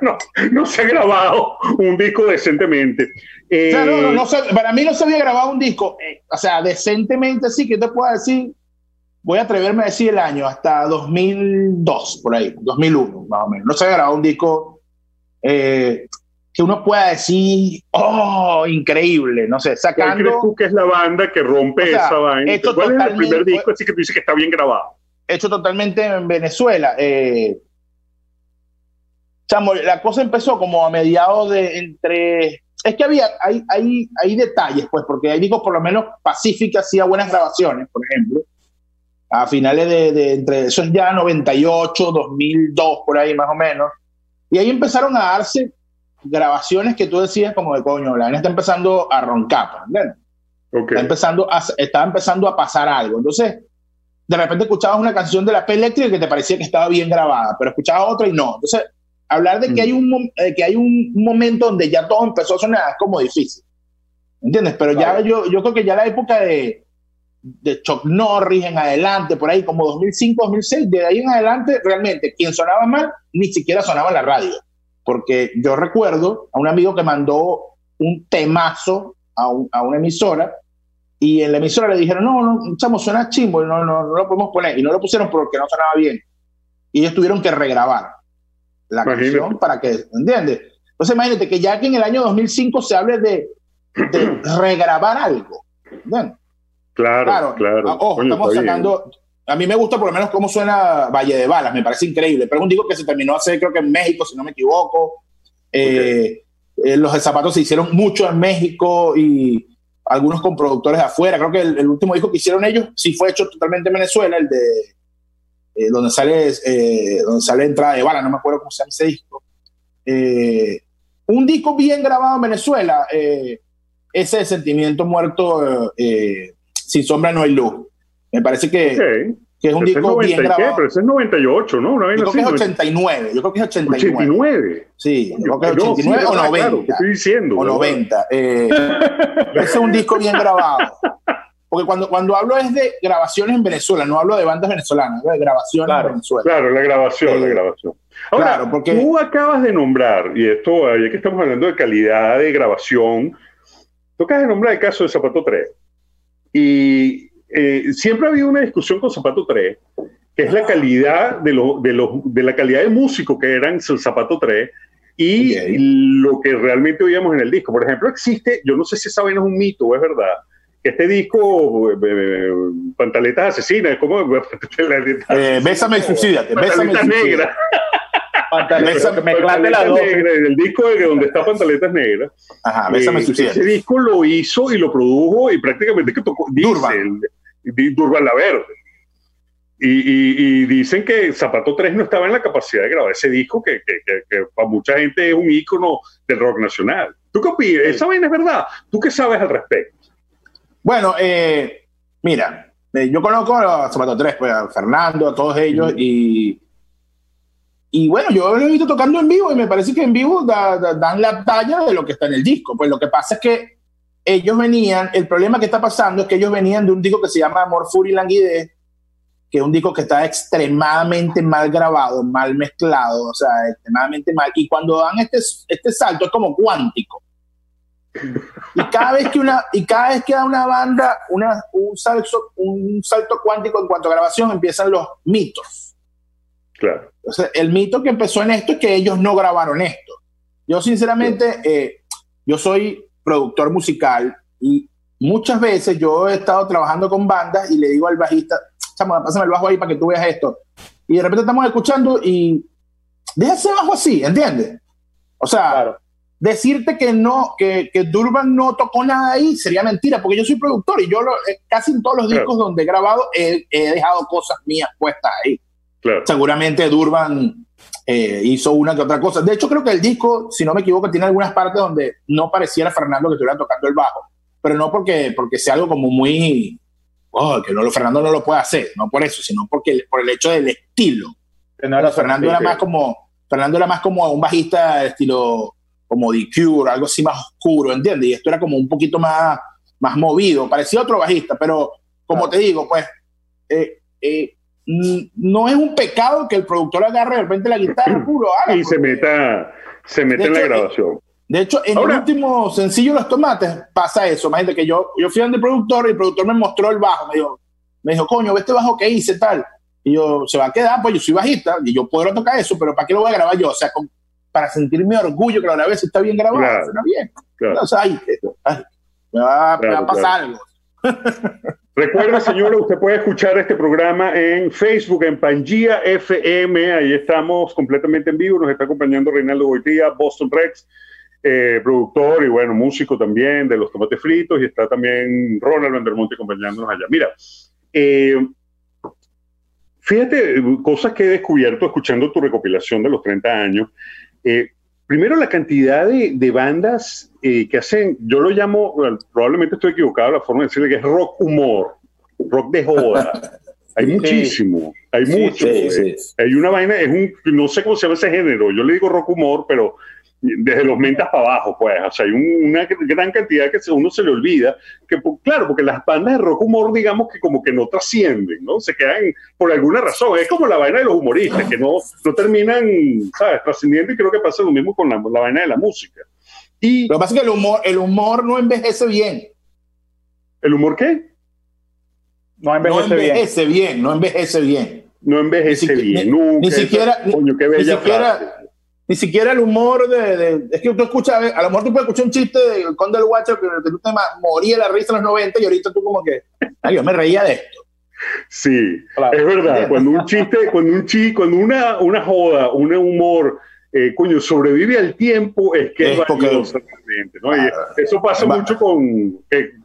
no, se ha grabado un disco decentemente. Eh, para mí no se había grabado un disco, eh, o sea, decentemente sí, que te puedo decir, voy a atreverme a decir el año, hasta 2002, por ahí, 2001, más o menos. No se había grabado un disco que uno pueda decir, oh, increíble, no sé, sacando... ¿Cuál crees tú que es la banda que rompe esa vaina? ¿Cuál es el primer disco así que tú dices que está bien grabado? Hecho totalmente en Venezuela. Eh, la cosa empezó como a mediados de entre... Es que había, hay, hay, hay detalles, pues, porque hay discos, por lo menos Pacífica hacía buenas grabaciones, por ejemplo, a finales de, de entre, eso es ya 98, 2002, por ahí más o menos, y ahí empezaron a darse grabaciones que tú decías como de coño, la está empezando a roncar, ¿entiendes? Está empezando a, está empezando a pasar algo. Entonces, de repente escuchabas una canción de la P eléctrica que te parecía que estaba bien grabada, pero escuchabas otra y no. Entonces, hablar de que hay un, que hay un momento donde ya todo empezó a sonar es como difícil. ¿Entiendes? Pero ya yo, yo creo que ya la época de, de Chuck Norris en adelante, por ahí como 2005, 2006, de ahí en adelante, realmente, quien sonaba mal, ni siquiera sonaba en la radio. Porque yo recuerdo a un amigo que mandó un temazo a, a una emisora y en la emisora le dijeron, no, no, chamo, suena chimbo, no, no, no lo podemos poner. Y no lo pusieron porque no sonaba bien. Y ellos tuvieron que regrabar la canción para que, ¿entiendes? Entonces imagínate que ya que en el año 2005 se hable de, de regrabar algo. Claro, claro. claro. Ah, ojo, estamos sacando, a mí me gusta por lo menos cómo suena Valle de Balas, me parece increíble, pero es un disco que se terminó hace, creo que en México, si no me equivoco. Eh, eh, los zapatos se hicieron mucho en México y algunos con productores de afuera. Creo que el, último disco que hicieron ellos sí fue hecho totalmente en Venezuela, el de eh, donde sale eh, donde sale entrada de bala, no me acuerdo cómo se llama ese disco. Eh, un disco bien grabado en Venezuela, ese sentimiento muerto, sin sombra no hay luz. Me parece que, que es un disco bien grabado. Pero ese es 98, ¿no? yo creo que es 89. Yo creo que es 89. 89. Sí, yo creo que es 89 o 90. Claro, estoy diciendo. O 90. Eh, ese es un disco bien grabado. Porque cuando, cuando hablo es de grabaciones en Venezuela, no hablo de bandas venezolanas, hablo de grabaciones en Venezuela. Claro, la grabación, la eh, grabación. Ahora, claro, porque... tú acabas de nombrar, y esto, ya que estamos hablando de calidad de grabación, tú acabas de nombrar el caso de Zapato 3. Y eh, siempre ha habido una discusión con Zapato 3, que es la calidad de, lo, de, de la calidad de músico que eran Zapato 3 y lo que realmente oíamos en el disco. Por ejemplo, existe, yo no sé si saben es un mito o es verdad, que este disco, eh, eh, Pantaletas Asesinas, ¿cómo? Eh, bésame y suicídate. Bésame negra. Pantaletas, Pantaletas negras, el disco de donde está Pantaletas Negras. Ajá, Bésame y Ese disco lo hizo y lo produjo y prácticamente que tocó, Durban. Durban La Verde. Y, dicen que Zapato 3 no estaba en la capacidad de grabar ese disco, que, para mucha gente es un ícono del rock nacional. ¿Tú qué opinas? ¿Esa vaina es verdad? ¿Tú qué sabes al respecto? Bueno, eh, mira, eh, yo conozco a Zapato 3, pues, a Fernando, a todos ellos, y, y bueno, yo lo he visto tocando en vivo y me parece que en vivo dan la talla de lo que está en el disco. Pues lo que pasa es que ellos venían, el problema que está pasando es que ellos venían de un disco que se llama Amor, Fury y Languidez, que es un disco que está extremadamente mal grabado, mal mezclado, o sea, extremadamente mal. Y cuando dan este, este salto es como cuántico. Y cada vez que una, y cada vez que da una banda una, un, salto, un salto cuántico en cuanto a grabación, empiezan los mitos. Claro. Entonces, el mito que empezó en esto es que ellos no grabaron esto. Yo, sinceramente, eh, yo soy productor musical y muchas veces yo he estado trabajando con bandas y le digo al bajista, chamo, pásame el bajo ahí para que tú veas esto. Y de repente estamos escuchando y deja ese bajo así, ¿entiendes? O sea, decirte que no, que, que, Durban no tocó nada ahí sería mentira, porque yo soy productor y yo eh, casi en todos los discos donde he grabado he, dejado cosas mías puestas ahí. Seguramente Durban eh, hizo una que otra cosa. De hecho, creo que el disco, si no me equivoco, tiene algunas partes donde no pareciera Fernando que estuviera tocando el bajo, pero no porque, porque sea algo como muy, oh, que no, lo, Fernando no lo puede hacer, no por eso, sino porque por el hecho del estilo. Fernando era más como, Fernando era más como un bajista de estilo como The Cure, algo así más oscuro, ¿entiendes? Y esto era como un poquito más, más movido, parecía otro bajista, pero como te digo, pues eh, eh, no es un pecado que el productor agarre de repente la guitarra puro y se meta, se mete en la grabación. De hecho, en el último sencillo Los Tomates pasa eso. Imagínate que yo, yo fui al productor y el productor me mostró el bajo. Me dijo, me dijo, coño, ve este bajo que hice, tal. Y yo, se va a quedar, pues yo soy bajista y yo puedo tocar eso, pero ¿para qué lo voy a grabar yo? O sea, para sentirme orgullo que lo grabé si está bien grabado, claro, bien. O sea, me va, me va a pasar algo. Recuerda, señora, usted puede escuchar este programa en Facebook, en Pangía FM. Ahí estamos completamente en vivo. Nos está acompañando Reinaldo Boitía, Boston Rex, eh, productor y bueno, músico también de los tomates fritos. Y está también Ronald Vandermonte acompañándonos allá. Mira, eh, fíjate, cosas que he descubierto escuchando tu recopilación de los 30 años. Eh, primero, la cantidad de, bandas eh, que hacen, yo lo llamo, probablemente estoy equivocado la forma de decirle que es rock humor, rock de joda. Hay muchísimo, hay mucho. Eh, hay una vaina, es un, no sé cómo se llama ese género, yo le digo rock humor, pero desde los mentas para abajo, pues, o sea, hay una gran cantidad que uno se le olvida, que claro, porque las bandas de rock humor, digamos que como que no trascienden, ¿no? Se quedan por alguna razón, es como la vaina de los humoristas, que no, no terminan, ¿sabes?, trascendiendo y creo que pasa lo mismo con la, la vaina de la música. Y, lo que pasa es que el humor, el humor no envejece bien. ¿El humor qué? No envejece, bien. No envejece bien, no envejece bien. Ni, siquiera, coño, qué bella ni siquiera, ni siquiera el humor de, es que tú escuchas, a lo mejor tú puedes escuchar un chiste del Conde del Watcher que, tú te moría la risa en los 90 y ahorita tú como que, ay, yo me reía de esto. Sí, es verdad. Cuando un chiste, cuando un chiste, cuando una, una joda, un humor eh, coño, sobrevive al tiempo, es que es, valioso ¿no? eso pasa mucho con,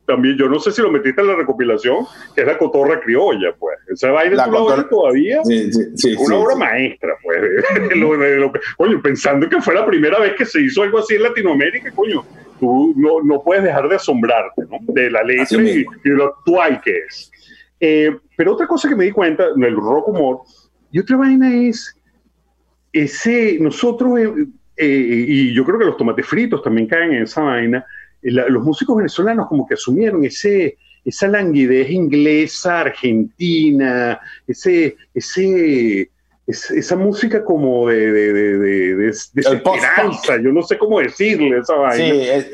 también, yo no sé si lo metiste en la recopilación, que es la cotorra criolla, pues. Esa vaina tú la todavía. Sí, sí, una obra maestra, pues. coño, pensando que fue la primera vez que se hizo algo así en Latinoamérica, coño, tú no, no puedes dejar de asombrarte, ¿no? De la letra y, y, lo actual que es. Eh, pero otra cosa que me di cuenta, el rock humor, y otra vaina es ese, nosotros, eh, eh, y yo creo que los tomates fritos también caen en esa vaina, eh, los músicos venezolanos como que asumieron ese, esa languidez inglesa, argentina, ese, ese, esa música como de, de, de, de, esperanza, yo no sé cómo decirle esa vaina. Sí,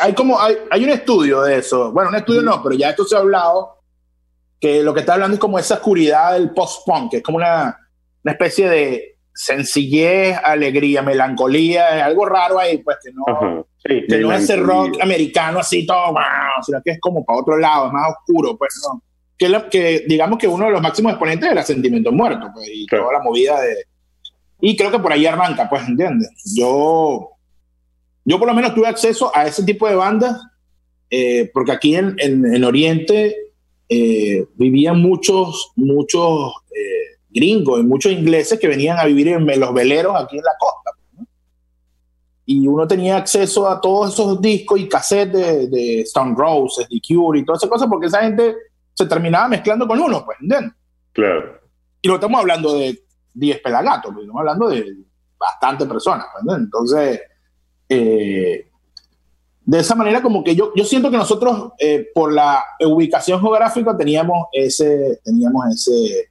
hay, como, hay, hay, un estudio de eso, bueno, un estudio no, pero ya esto se ha hablado, que lo que está hablando es como esa oscuridad del post-punk, que es como una, una especie de sencillez, alegría, melancolía, algo raro ahí, pues que no, que no es el rock americano así todo, sino que es como para otro lado, es más oscuro, pues no. Que, que digamos que uno de los máximos exponentes era Sentimiento Muerto, pues, y toda la movida de... Y creo que por ahí arranca, pues, ¿entiendes? Yo, yo por lo menos tuve acceso a ese tipo de bandas, eh, porque aquí en, en, Oriente eh, vivían muchos, muchos... Eh, gringos y muchos ingleses que venían a vivir en los veleros aquí en la costa. Pues, y uno tenía acceso a todos esos discos y cassettes de, Stone Roses, The Cure y todas esas cosas, porque esa gente se terminaba mezclando con uno, pues, ¿entiendes? Claro. Y no estamos hablando de 10 pelagatos, pues, estamos hablando de bastantes personas, pues, Entonces, eh, de esa manera como que yo, yo siento que nosotros, eh, por la ubicación geográfica, teníamos ese, teníamos ese,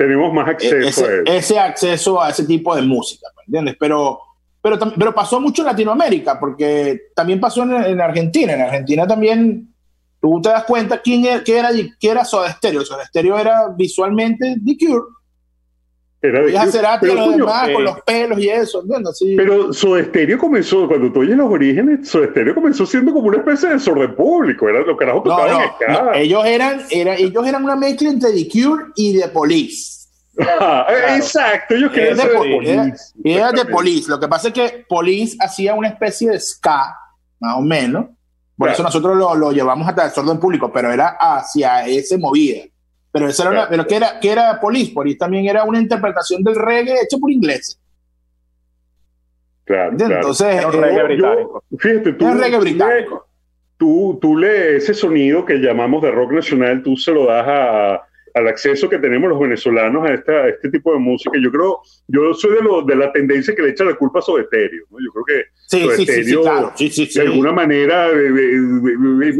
tenemos más acceso ese, a ese acceso a ese tipo de música, ¿entiendes? Pero, pero, pero pasó mucho en Latinoamérica, porque también pasó en, Argentina. En Argentina también tú te das cuenta quién era, qué era, qué era Soda Stereo. Soda Stereo era visualmente The Cure. Era de hacer pero, lo demás, con eh, los pelos y eso, ¿entiendes? Sí. Pero Soda Stereo comenzó, cuando tú oyes los orígenes, Soda Stereo comenzó siendo como una especie de desorden público, era lo que no, no, ellos eran, era, ellos eran una mezcla entre The Cure y The Police. Ah, exacto, ellos querían ser de Police. Era, de Police, lo que pasa es que Police hacía una especie de ska, más o menos, por eso nosotros lo, lo llevamos hasta el desorden público, pero era hacia ese movida. Pero, eso era, una, pero ¿qué era, qué era también era una interpretación del reggae hecho por ingleses. Claro, Entonces, era un reggae británico. fíjate, tú, reggae británico. Tú, tú, le ese sonido que llamamos de rock nacional, tú se lo das a, al acceso que tenemos los venezolanos a, esta, este tipo de música. Yo creo, yo soy de, lo, de la tendencia que le echa la culpa a Soda Stereo. ¿no? Yo creo que sí, sí, de alguna manera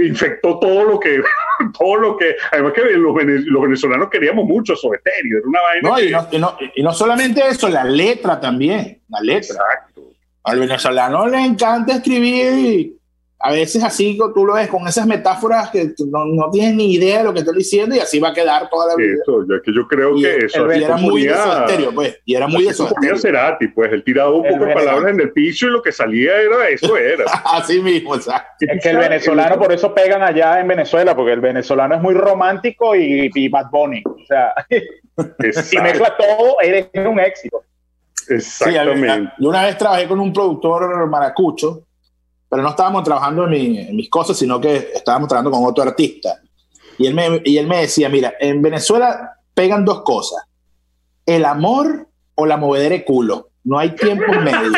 infectó todo lo que, todo lo que, además que los, venezolanos queríamos mucho Soda Stereo. Era una vaina no, y, no, y, no, y no solamente eso, la letra también, la letra. Exacto. Al venezolano le encanta escribir a veces así tú lo ves con esas metáforas que no, no, tienes ni idea de lo que estoy diciendo y así va a quedar toda la vida. Eso, ya que yo creo que eso y era muy de su pues, y era muy de su Cerati, pues, él tiraba un poco de palabras en el piso y lo que salía era eso era. así mismo, o sea. Es que el venezolano, por eso pegan allá en Venezuela, porque el venezolano es muy romántico y, y Bad Bunny, o sea, si mezcla todo, eres un éxito. Exactamente. yo una vez trabajé con un productor maracucho pero no estábamos trabajando en, mis cosas, sino que estábamos trabajando con otro artista. Y él, me, y él me decía, mira, en Venezuela pegan dos cosas, el amor o la movedera de culo. No hay tiempos medios.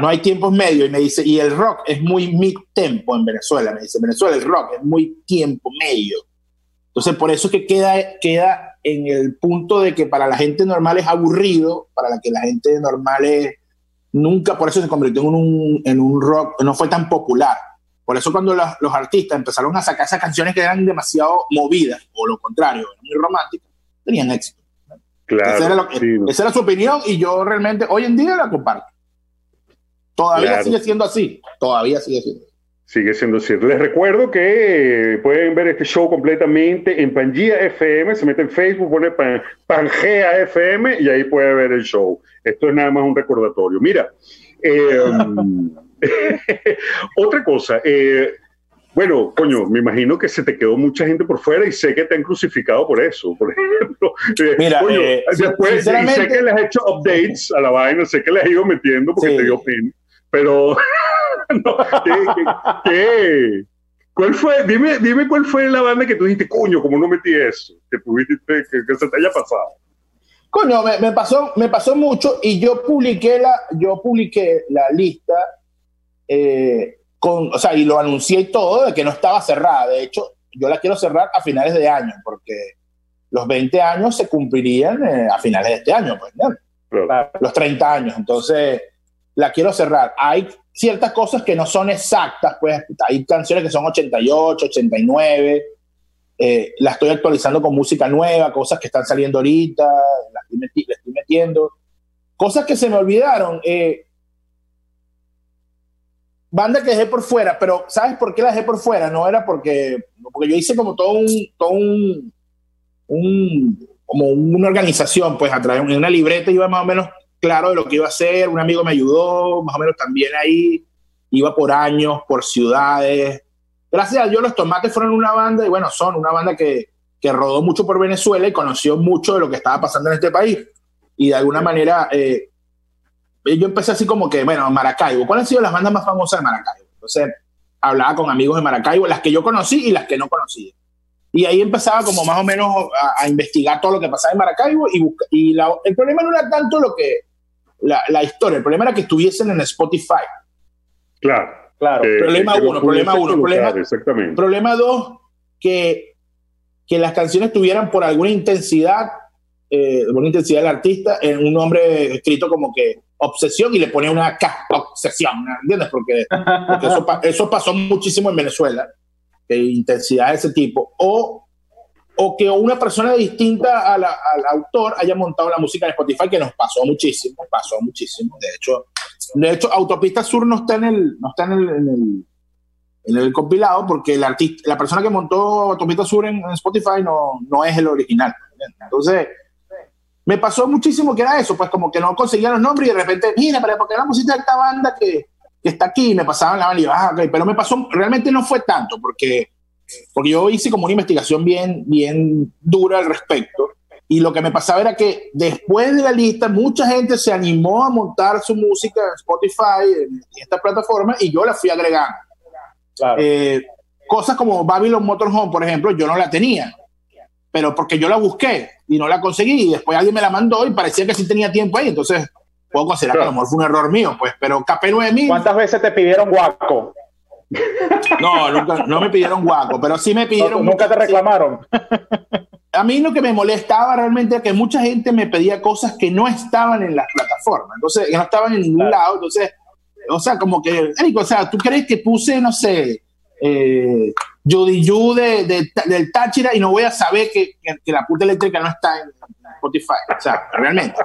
No hay tiempos medios. Y me dice, y el rock es muy mid tempo en Venezuela. Me dice, Venezuela el rock es muy tiempo medio. Entonces, por eso es que queda, queda en el punto de que para la gente normal es aburrido, para la que la gente normal es nunca, por eso se convirtió en un, en un rock, no fue tan popular. Por eso cuando los, artistas empezaron a sacar esas canciones que eran demasiado movidas, o lo contrario, muy románticas, tenían éxito. Claro, esa, era esa era su opinión y yo realmente hoy en día la comparto. Todavía sigue siendo así, todavía sigue siendo Sigue siendo cierto. Les recuerdo que pueden ver este show completamente en Pangea FM. Se mete en Facebook, pone Pangea FM y ahí puede ver el show. Esto es nada más un recordatorio. Mira, em, otra cosa. Eh, bueno, coño, me imagino que se te quedó mucha gente por fuera y sé que te han crucificado por eso, por ejemplo. Eh, Mira, eh, después sé que les has hecho updates a la vaina, sé que les has ido metiendo porque te dio pin, pero ¿qué, cuál fue? Dime, dime cuál fue la banda que tú dijiste, coño, como no metí eso, que, tuviste, que, se te haya pasado. Coño, me, pasó, me pasó mucho y yo publiqué la, yo publiqué la lista, eh, con, o sea, y lo anuncié y todo, de que no estaba cerrada. De hecho, yo la quiero cerrar a finales de año, porque los 20 años se cumplirían eh, a finales de este año, pues, Los 30 años. Entonces, la quiero cerrar. Hay ciertas cosas que no son exactas, pues hay canciones que son 88, 89, eh, la estoy actualizando con música nueva, cosas que están saliendo ahorita, las estoy, metiendo, cosas que se me olvidaron. Eh, banda que dejé por fuera, pero ¿sabes por qué la dejé por fuera? No era porque, porque yo hice como todo un, todo un, un como una organización, pues a través una libreta iba más o menos claro de lo que iba a hacer, un amigo me ayudó, más o menos también ahí, iba por años, por ciudades. Gracias a Dios los tomates fueron una banda, y bueno, son una banda que, que rodó mucho por Venezuela y conoció mucho de lo que estaba pasando en este país. Y de alguna manera, eh, yo empecé así como que, bueno, Maracaibo, ¿cuáles han sido las bandas más famosas de Maracaibo? Entonces, hablaba con amigos de Maracaibo, las que yo conocí y las que no conocí. Y ahí empezaba como más o menos a, investigar todo lo que pasaba en Maracaibo y, y el problema no era tanto lo que, la, historia. El problema era que estuviesen en Spotify. Claro. Claro. problema uno, problema uno. Problema, exactamente. problema dos, que, que las canciones tuvieran por alguna intensidad, eh, una intensidad del artista, en un nombre escrito como que obsesión y le pone una K, obsesión, ¿entiendes? Porque, eso, eso, pasó muchísimo en Venezuela, que intensidad de ese tipo. O o que una persona distinta al autor haya montado la música en Spotify, que nos pasó muchísimo, pasó muchísimo. De hecho, de hecho Autopista Sur no está en el, no está en el, en el, compilado porque el artista, la persona que montó Autopista Sur en, Spotify no, no es el original. Entonces, me pasó muchísimo que era eso, pues como que no conseguía los nombres y de repente, mira, pero ¿por qué la música de esta banda que, que está aquí? me pasaban la banda y yo, ah, pero me pasó, realmente no fue tanto porque porque yo hice como una investigación bien, bien dura al respecto. Y lo que me pasaba era que después de la lista, mucha gente se animó a montar su música en Spotify, en, esta plataforma, y yo la fui agregando. Eh, cosas como Babylon Motorhome, por ejemplo, yo no la tenía, pero porque yo la busqué y no la conseguí, y después alguien me la mandó y parecía que sí tenía tiempo ahí, entonces puedo considerar que a lo mejor fue un error mío, pues, pero KP9000... ¿Cuántas veces te pidieron guaco? No, nunca, no me pidieron guaco, pero sí me pidieron. nunca te reclamaron. A mí lo que me molestaba realmente es que mucha gente me pedía cosas que no estaban en las plataformas, entonces, que no estaban en ningún lado. Entonces, o sea, como que, o sea, ¿tú crees que puse, no sé, eh, Judy Yu de, del Táchira y no voy a saber que, que, la puta eléctrica no está en Spotify? O sea, realmente.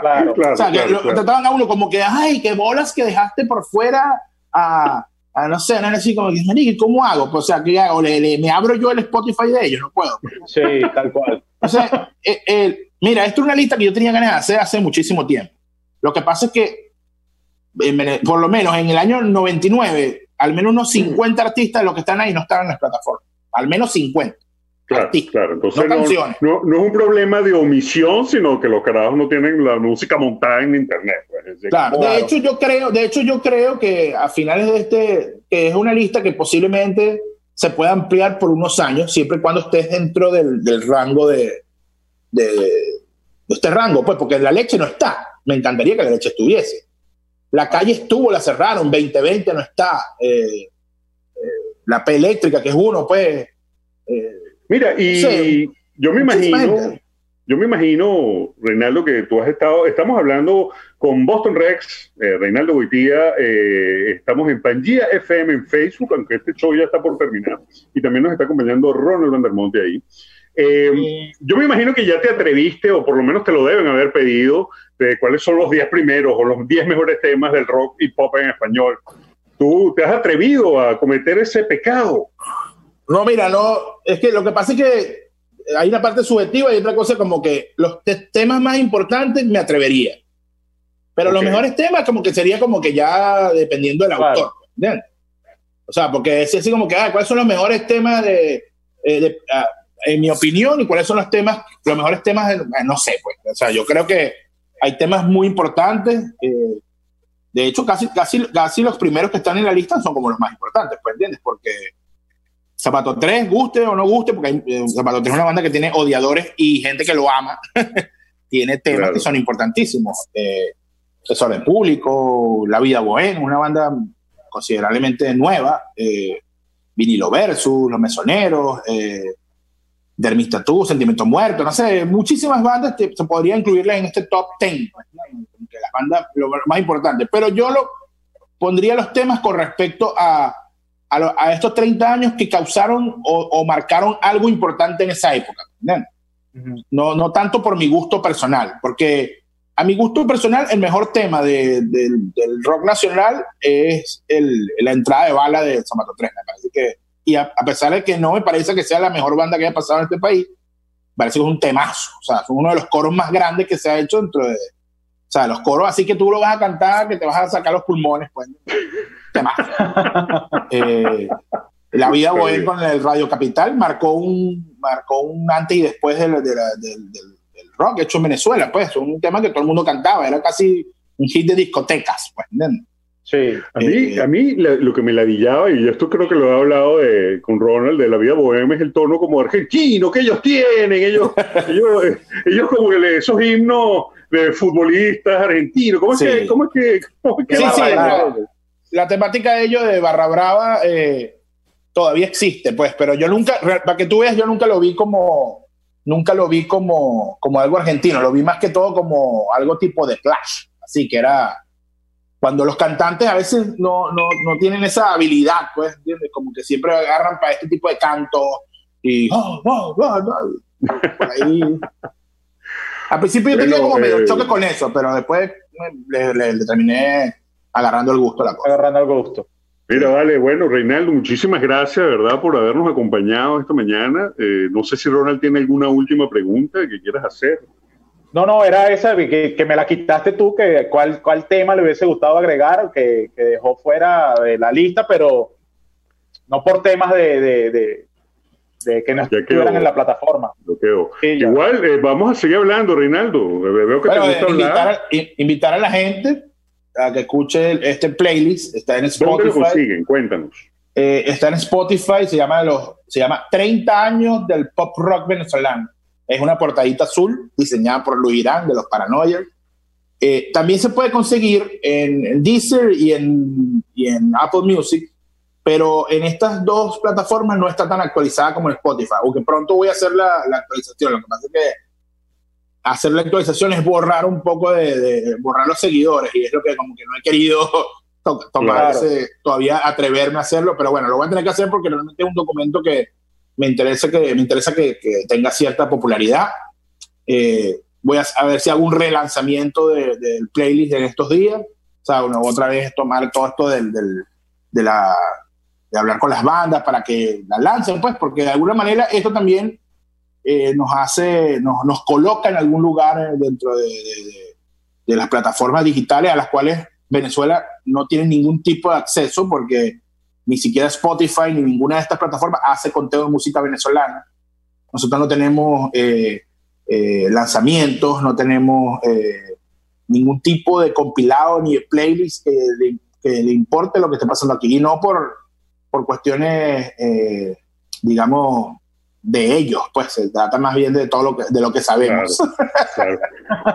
Claro, claro. O sea, que lo, trataban a uno como que, ay, qué bolas que dejaste por fuera a Ah, no sé, no es así como que, ¿cómo hago? Pues, o sea, ¿qué hago? ¿Le, me abro yo el Spotify de ellos? No puedo. Sí, tal cual. O sea, eh, mira, esto es una lista que yo tenía ganas de hacer hace muchísimo tiempo. Lo que pasa es que, por lo menos en el año 99, al menos unos 50 artistas de los que están ahí no estaban en las plataformas. Al menos 50. Claro, claro. Entonces no, no, es un problema de omisión, sino que los carajos no tienen la música montada en internet. Pues. Claro, de hecho yo creo, de hecho yo creo que a finales de este, que es una lista que posiblemente se pueda ampliar por unos años, siempre y cuando estés dentro del, del rango de, de, este rango, pues, porque la leche no está. Me encantaría que la leche estuviese. La calle estuvo, la cerraron, 2020 no está. Eh, eh, la P eléctrica, que es uno, pues. Eh, Mira, y yo me imagino, yo me imagino, Reinaldo, que tú has estado, estamos hablando con Boston Rex, eh, Reinaldo Goitía, eh, estamos en Pangía FM en Facebook, aunque este show ya está por terminar, y también nos está acompañando Ronald Vandermonte ahí. Eh, yo me imagino que ya te atreviste, o por lo menos te lo deben haber pedido, de cuáles son los 10 primeros o los 10 mejores temas del rock y pop en español. ¿Tú te has atrevido a cometer ese pecado? No, mira, no, es que lo que pasa es que hay una parte subjetiva y otra cosa como que los temas más importantes me atrevería. Pero los mejores temas como que sería como que ya dependiendo del autor. O sea, porque es así como que, ah, ¿cuáles son los mejores temas de, eh, ah, en mi opinión, y cuáles son los temas, los mejores temas, de, ah, no sé, pues. O sea, yo creo que hay temas muy importantes. Eh, de hecho, casi, casi, casi los primeros que están en la lista son como los más importantes, pues, ¿entiendes? Porque Zapato 3, guste o no guste, porque eh, Zapato 3 es una banda que tiene odiadores y gente que lo ama. tiene temas que son importantísimos. Eh, Público, La Vida Bohème, una banda considerablemente nueva. Eh, Vinilo Versus, Los Mesoneros, eh, Dermistatú, Sentimiento Muerto, no sé, muchísimas bandas que se podría incluirlas en este top 10, pues, las bandas lo más importante. Pero yo lo pondría los temas con respecto a, a, estos 30 años que causaron o, marcaron algo importante en esa época. No, no tanto por mi gusto personal, porque a mi gusto personal, el mejor tema del rock nacional es el, la entrada de bala de Zamato 3. Me parece que y a, pesar de que no me parece que sea la mejor banda que haya pasado en este país, parece que es un temazo. O sea, es uno de los coros más grandes que se ha hecho dentro de. O sea, los coros así que tú lo vas a cantar, que te vas a sacar los pulmones, pues. Temazo. eh, la vida bohemia con el Radio Capital marcó un, marcó un antes y después del, del, del, rock hecho en Venezuela, pues. Un tema que todo el mundo cantaba, era casi un hit de discotecas, pues, ¿entiendes? Sí. A mí, eh, a mí lo que me ladillaba, y esto creo que lo he hablado con Ronald, de la vida bohemia, es el tono como argentino que ellos tienen, ellos, ellos, ellos como esos himnos de futbolistas argentinos, ¿cómo es que...? Cómo es que, sí, sí, la, temática de ellos de Barra Brava eh, todavía existe, pues, pero yo nunca, para que tú veas, yo nunca lo vi como, nunca lo vi como, como algo argentino, lo vi más que todo como algo tipo de Clash, así que era cuando los cantantes a veces no, no, no tienen esa habilidad, pues, ¿entiendes? Como que siempre agarran para este tipo de canto y... Oh, oh, oh, por ahí. Al principio yo tenía como medio eh, choque con eso, pero después le, le, terminé agarrando el gusto a la cosa. Agarrando el gusto. Mira, vale, bueno, Reinaldo, muchísimas gracias, ¿verdad?, por habernos acompañado esta mañana. Eh, no sé si Ronald tiene alguna última pregunta que quieras hacer. No, no, era esa que, que, me la quitaste tú, que cuál, cuál tema le hubiese gustado agregar, que, que dejó fuera de la lista, pero no por temas de, de, de, que no estuvieran en la plataforma. Igual, eh, vamos a seguir hablando, Reinaldo. Veo que te gusta invitar, A, invitar a la gente a que escuche este playlist. Está en Spotify. ¿Dónde lo consiguen? Cuéntanos. Eh, está en Spotify, se llama, los, se llama 30 años del pop rock venezolano. Es una portadita azul diseñada por Luis Irán de los Paranoia. Eh, también se puede conseguir en, Deezer y en, en, Apple Music, pero en estas dos plataformas no está tan actualizada como en Spotify, aunque pronto voy a hacer la, actualización. Lo que pasa es que hacer la actualización es borrar un poco de, borrar los seguidores y es lo que como que no he querido todavía atreverme a hacerlo, pero bueno, lo voy a tener que hacer porque realmente es un documento que me interesa que, me interesa que, tenga cierta popularidad. Eh, voy a, ver si hago un relanzamiento del playlist en estos días. O sea, una, otra vez tomar todo esto del, de, la, de hablar con las bandas para que la lancen, pues, porque de alguna manera esto también eh, nos hace, nos, nos, coloca en algún lugar dentro de, de, las plataformas digitales a las cuales Venezuela no tiene ningún tipo de acceso porque ni siquiera Spotify ni ninguna de estas plataformas hace conteo de música venezolana. Nosotros no tenemos eh, eh, lanzamientos, no tenemos eh, ningún tipo de compilado ni de playlist que le, importe lo que esté pasando aquí. Y no por, por cuestiones, digamos, de ellos, pues se trata más bien de todo lo que, de lo que sabemos.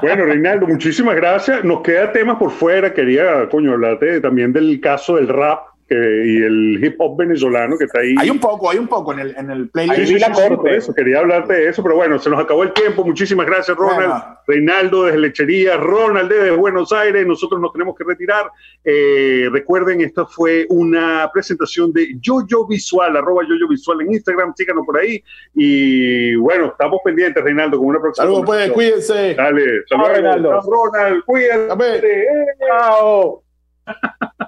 Bueno, Reinaldo, muchísimas gracias. Nos queda temas por fuera. Quería, coño, hablarte también del caso del rap y el hip hop venezolano que está ahí. Hay un poco, hay un poco en el, en el playlist. Sí, sí, por eso, quería hablarte de eso, pero bueno, se nos acabó el tiempo. Muchísimas gracias, Ronald. Reinaldo desde Lechería, Ronald desde Buenos Aires. Nosotros nos tenemos que retirar. Eh, recuerden, esta fue una presentación de Yoyo Visual, arroba Yoyo Visual en Instagram. Síganos por ahí. Y bueno, estamos pendientes, Reinaldo, con una próxima. Saludos, pues, cuídense. Dale, saludos, Reinaldo. Ronald, cuídense. Chao.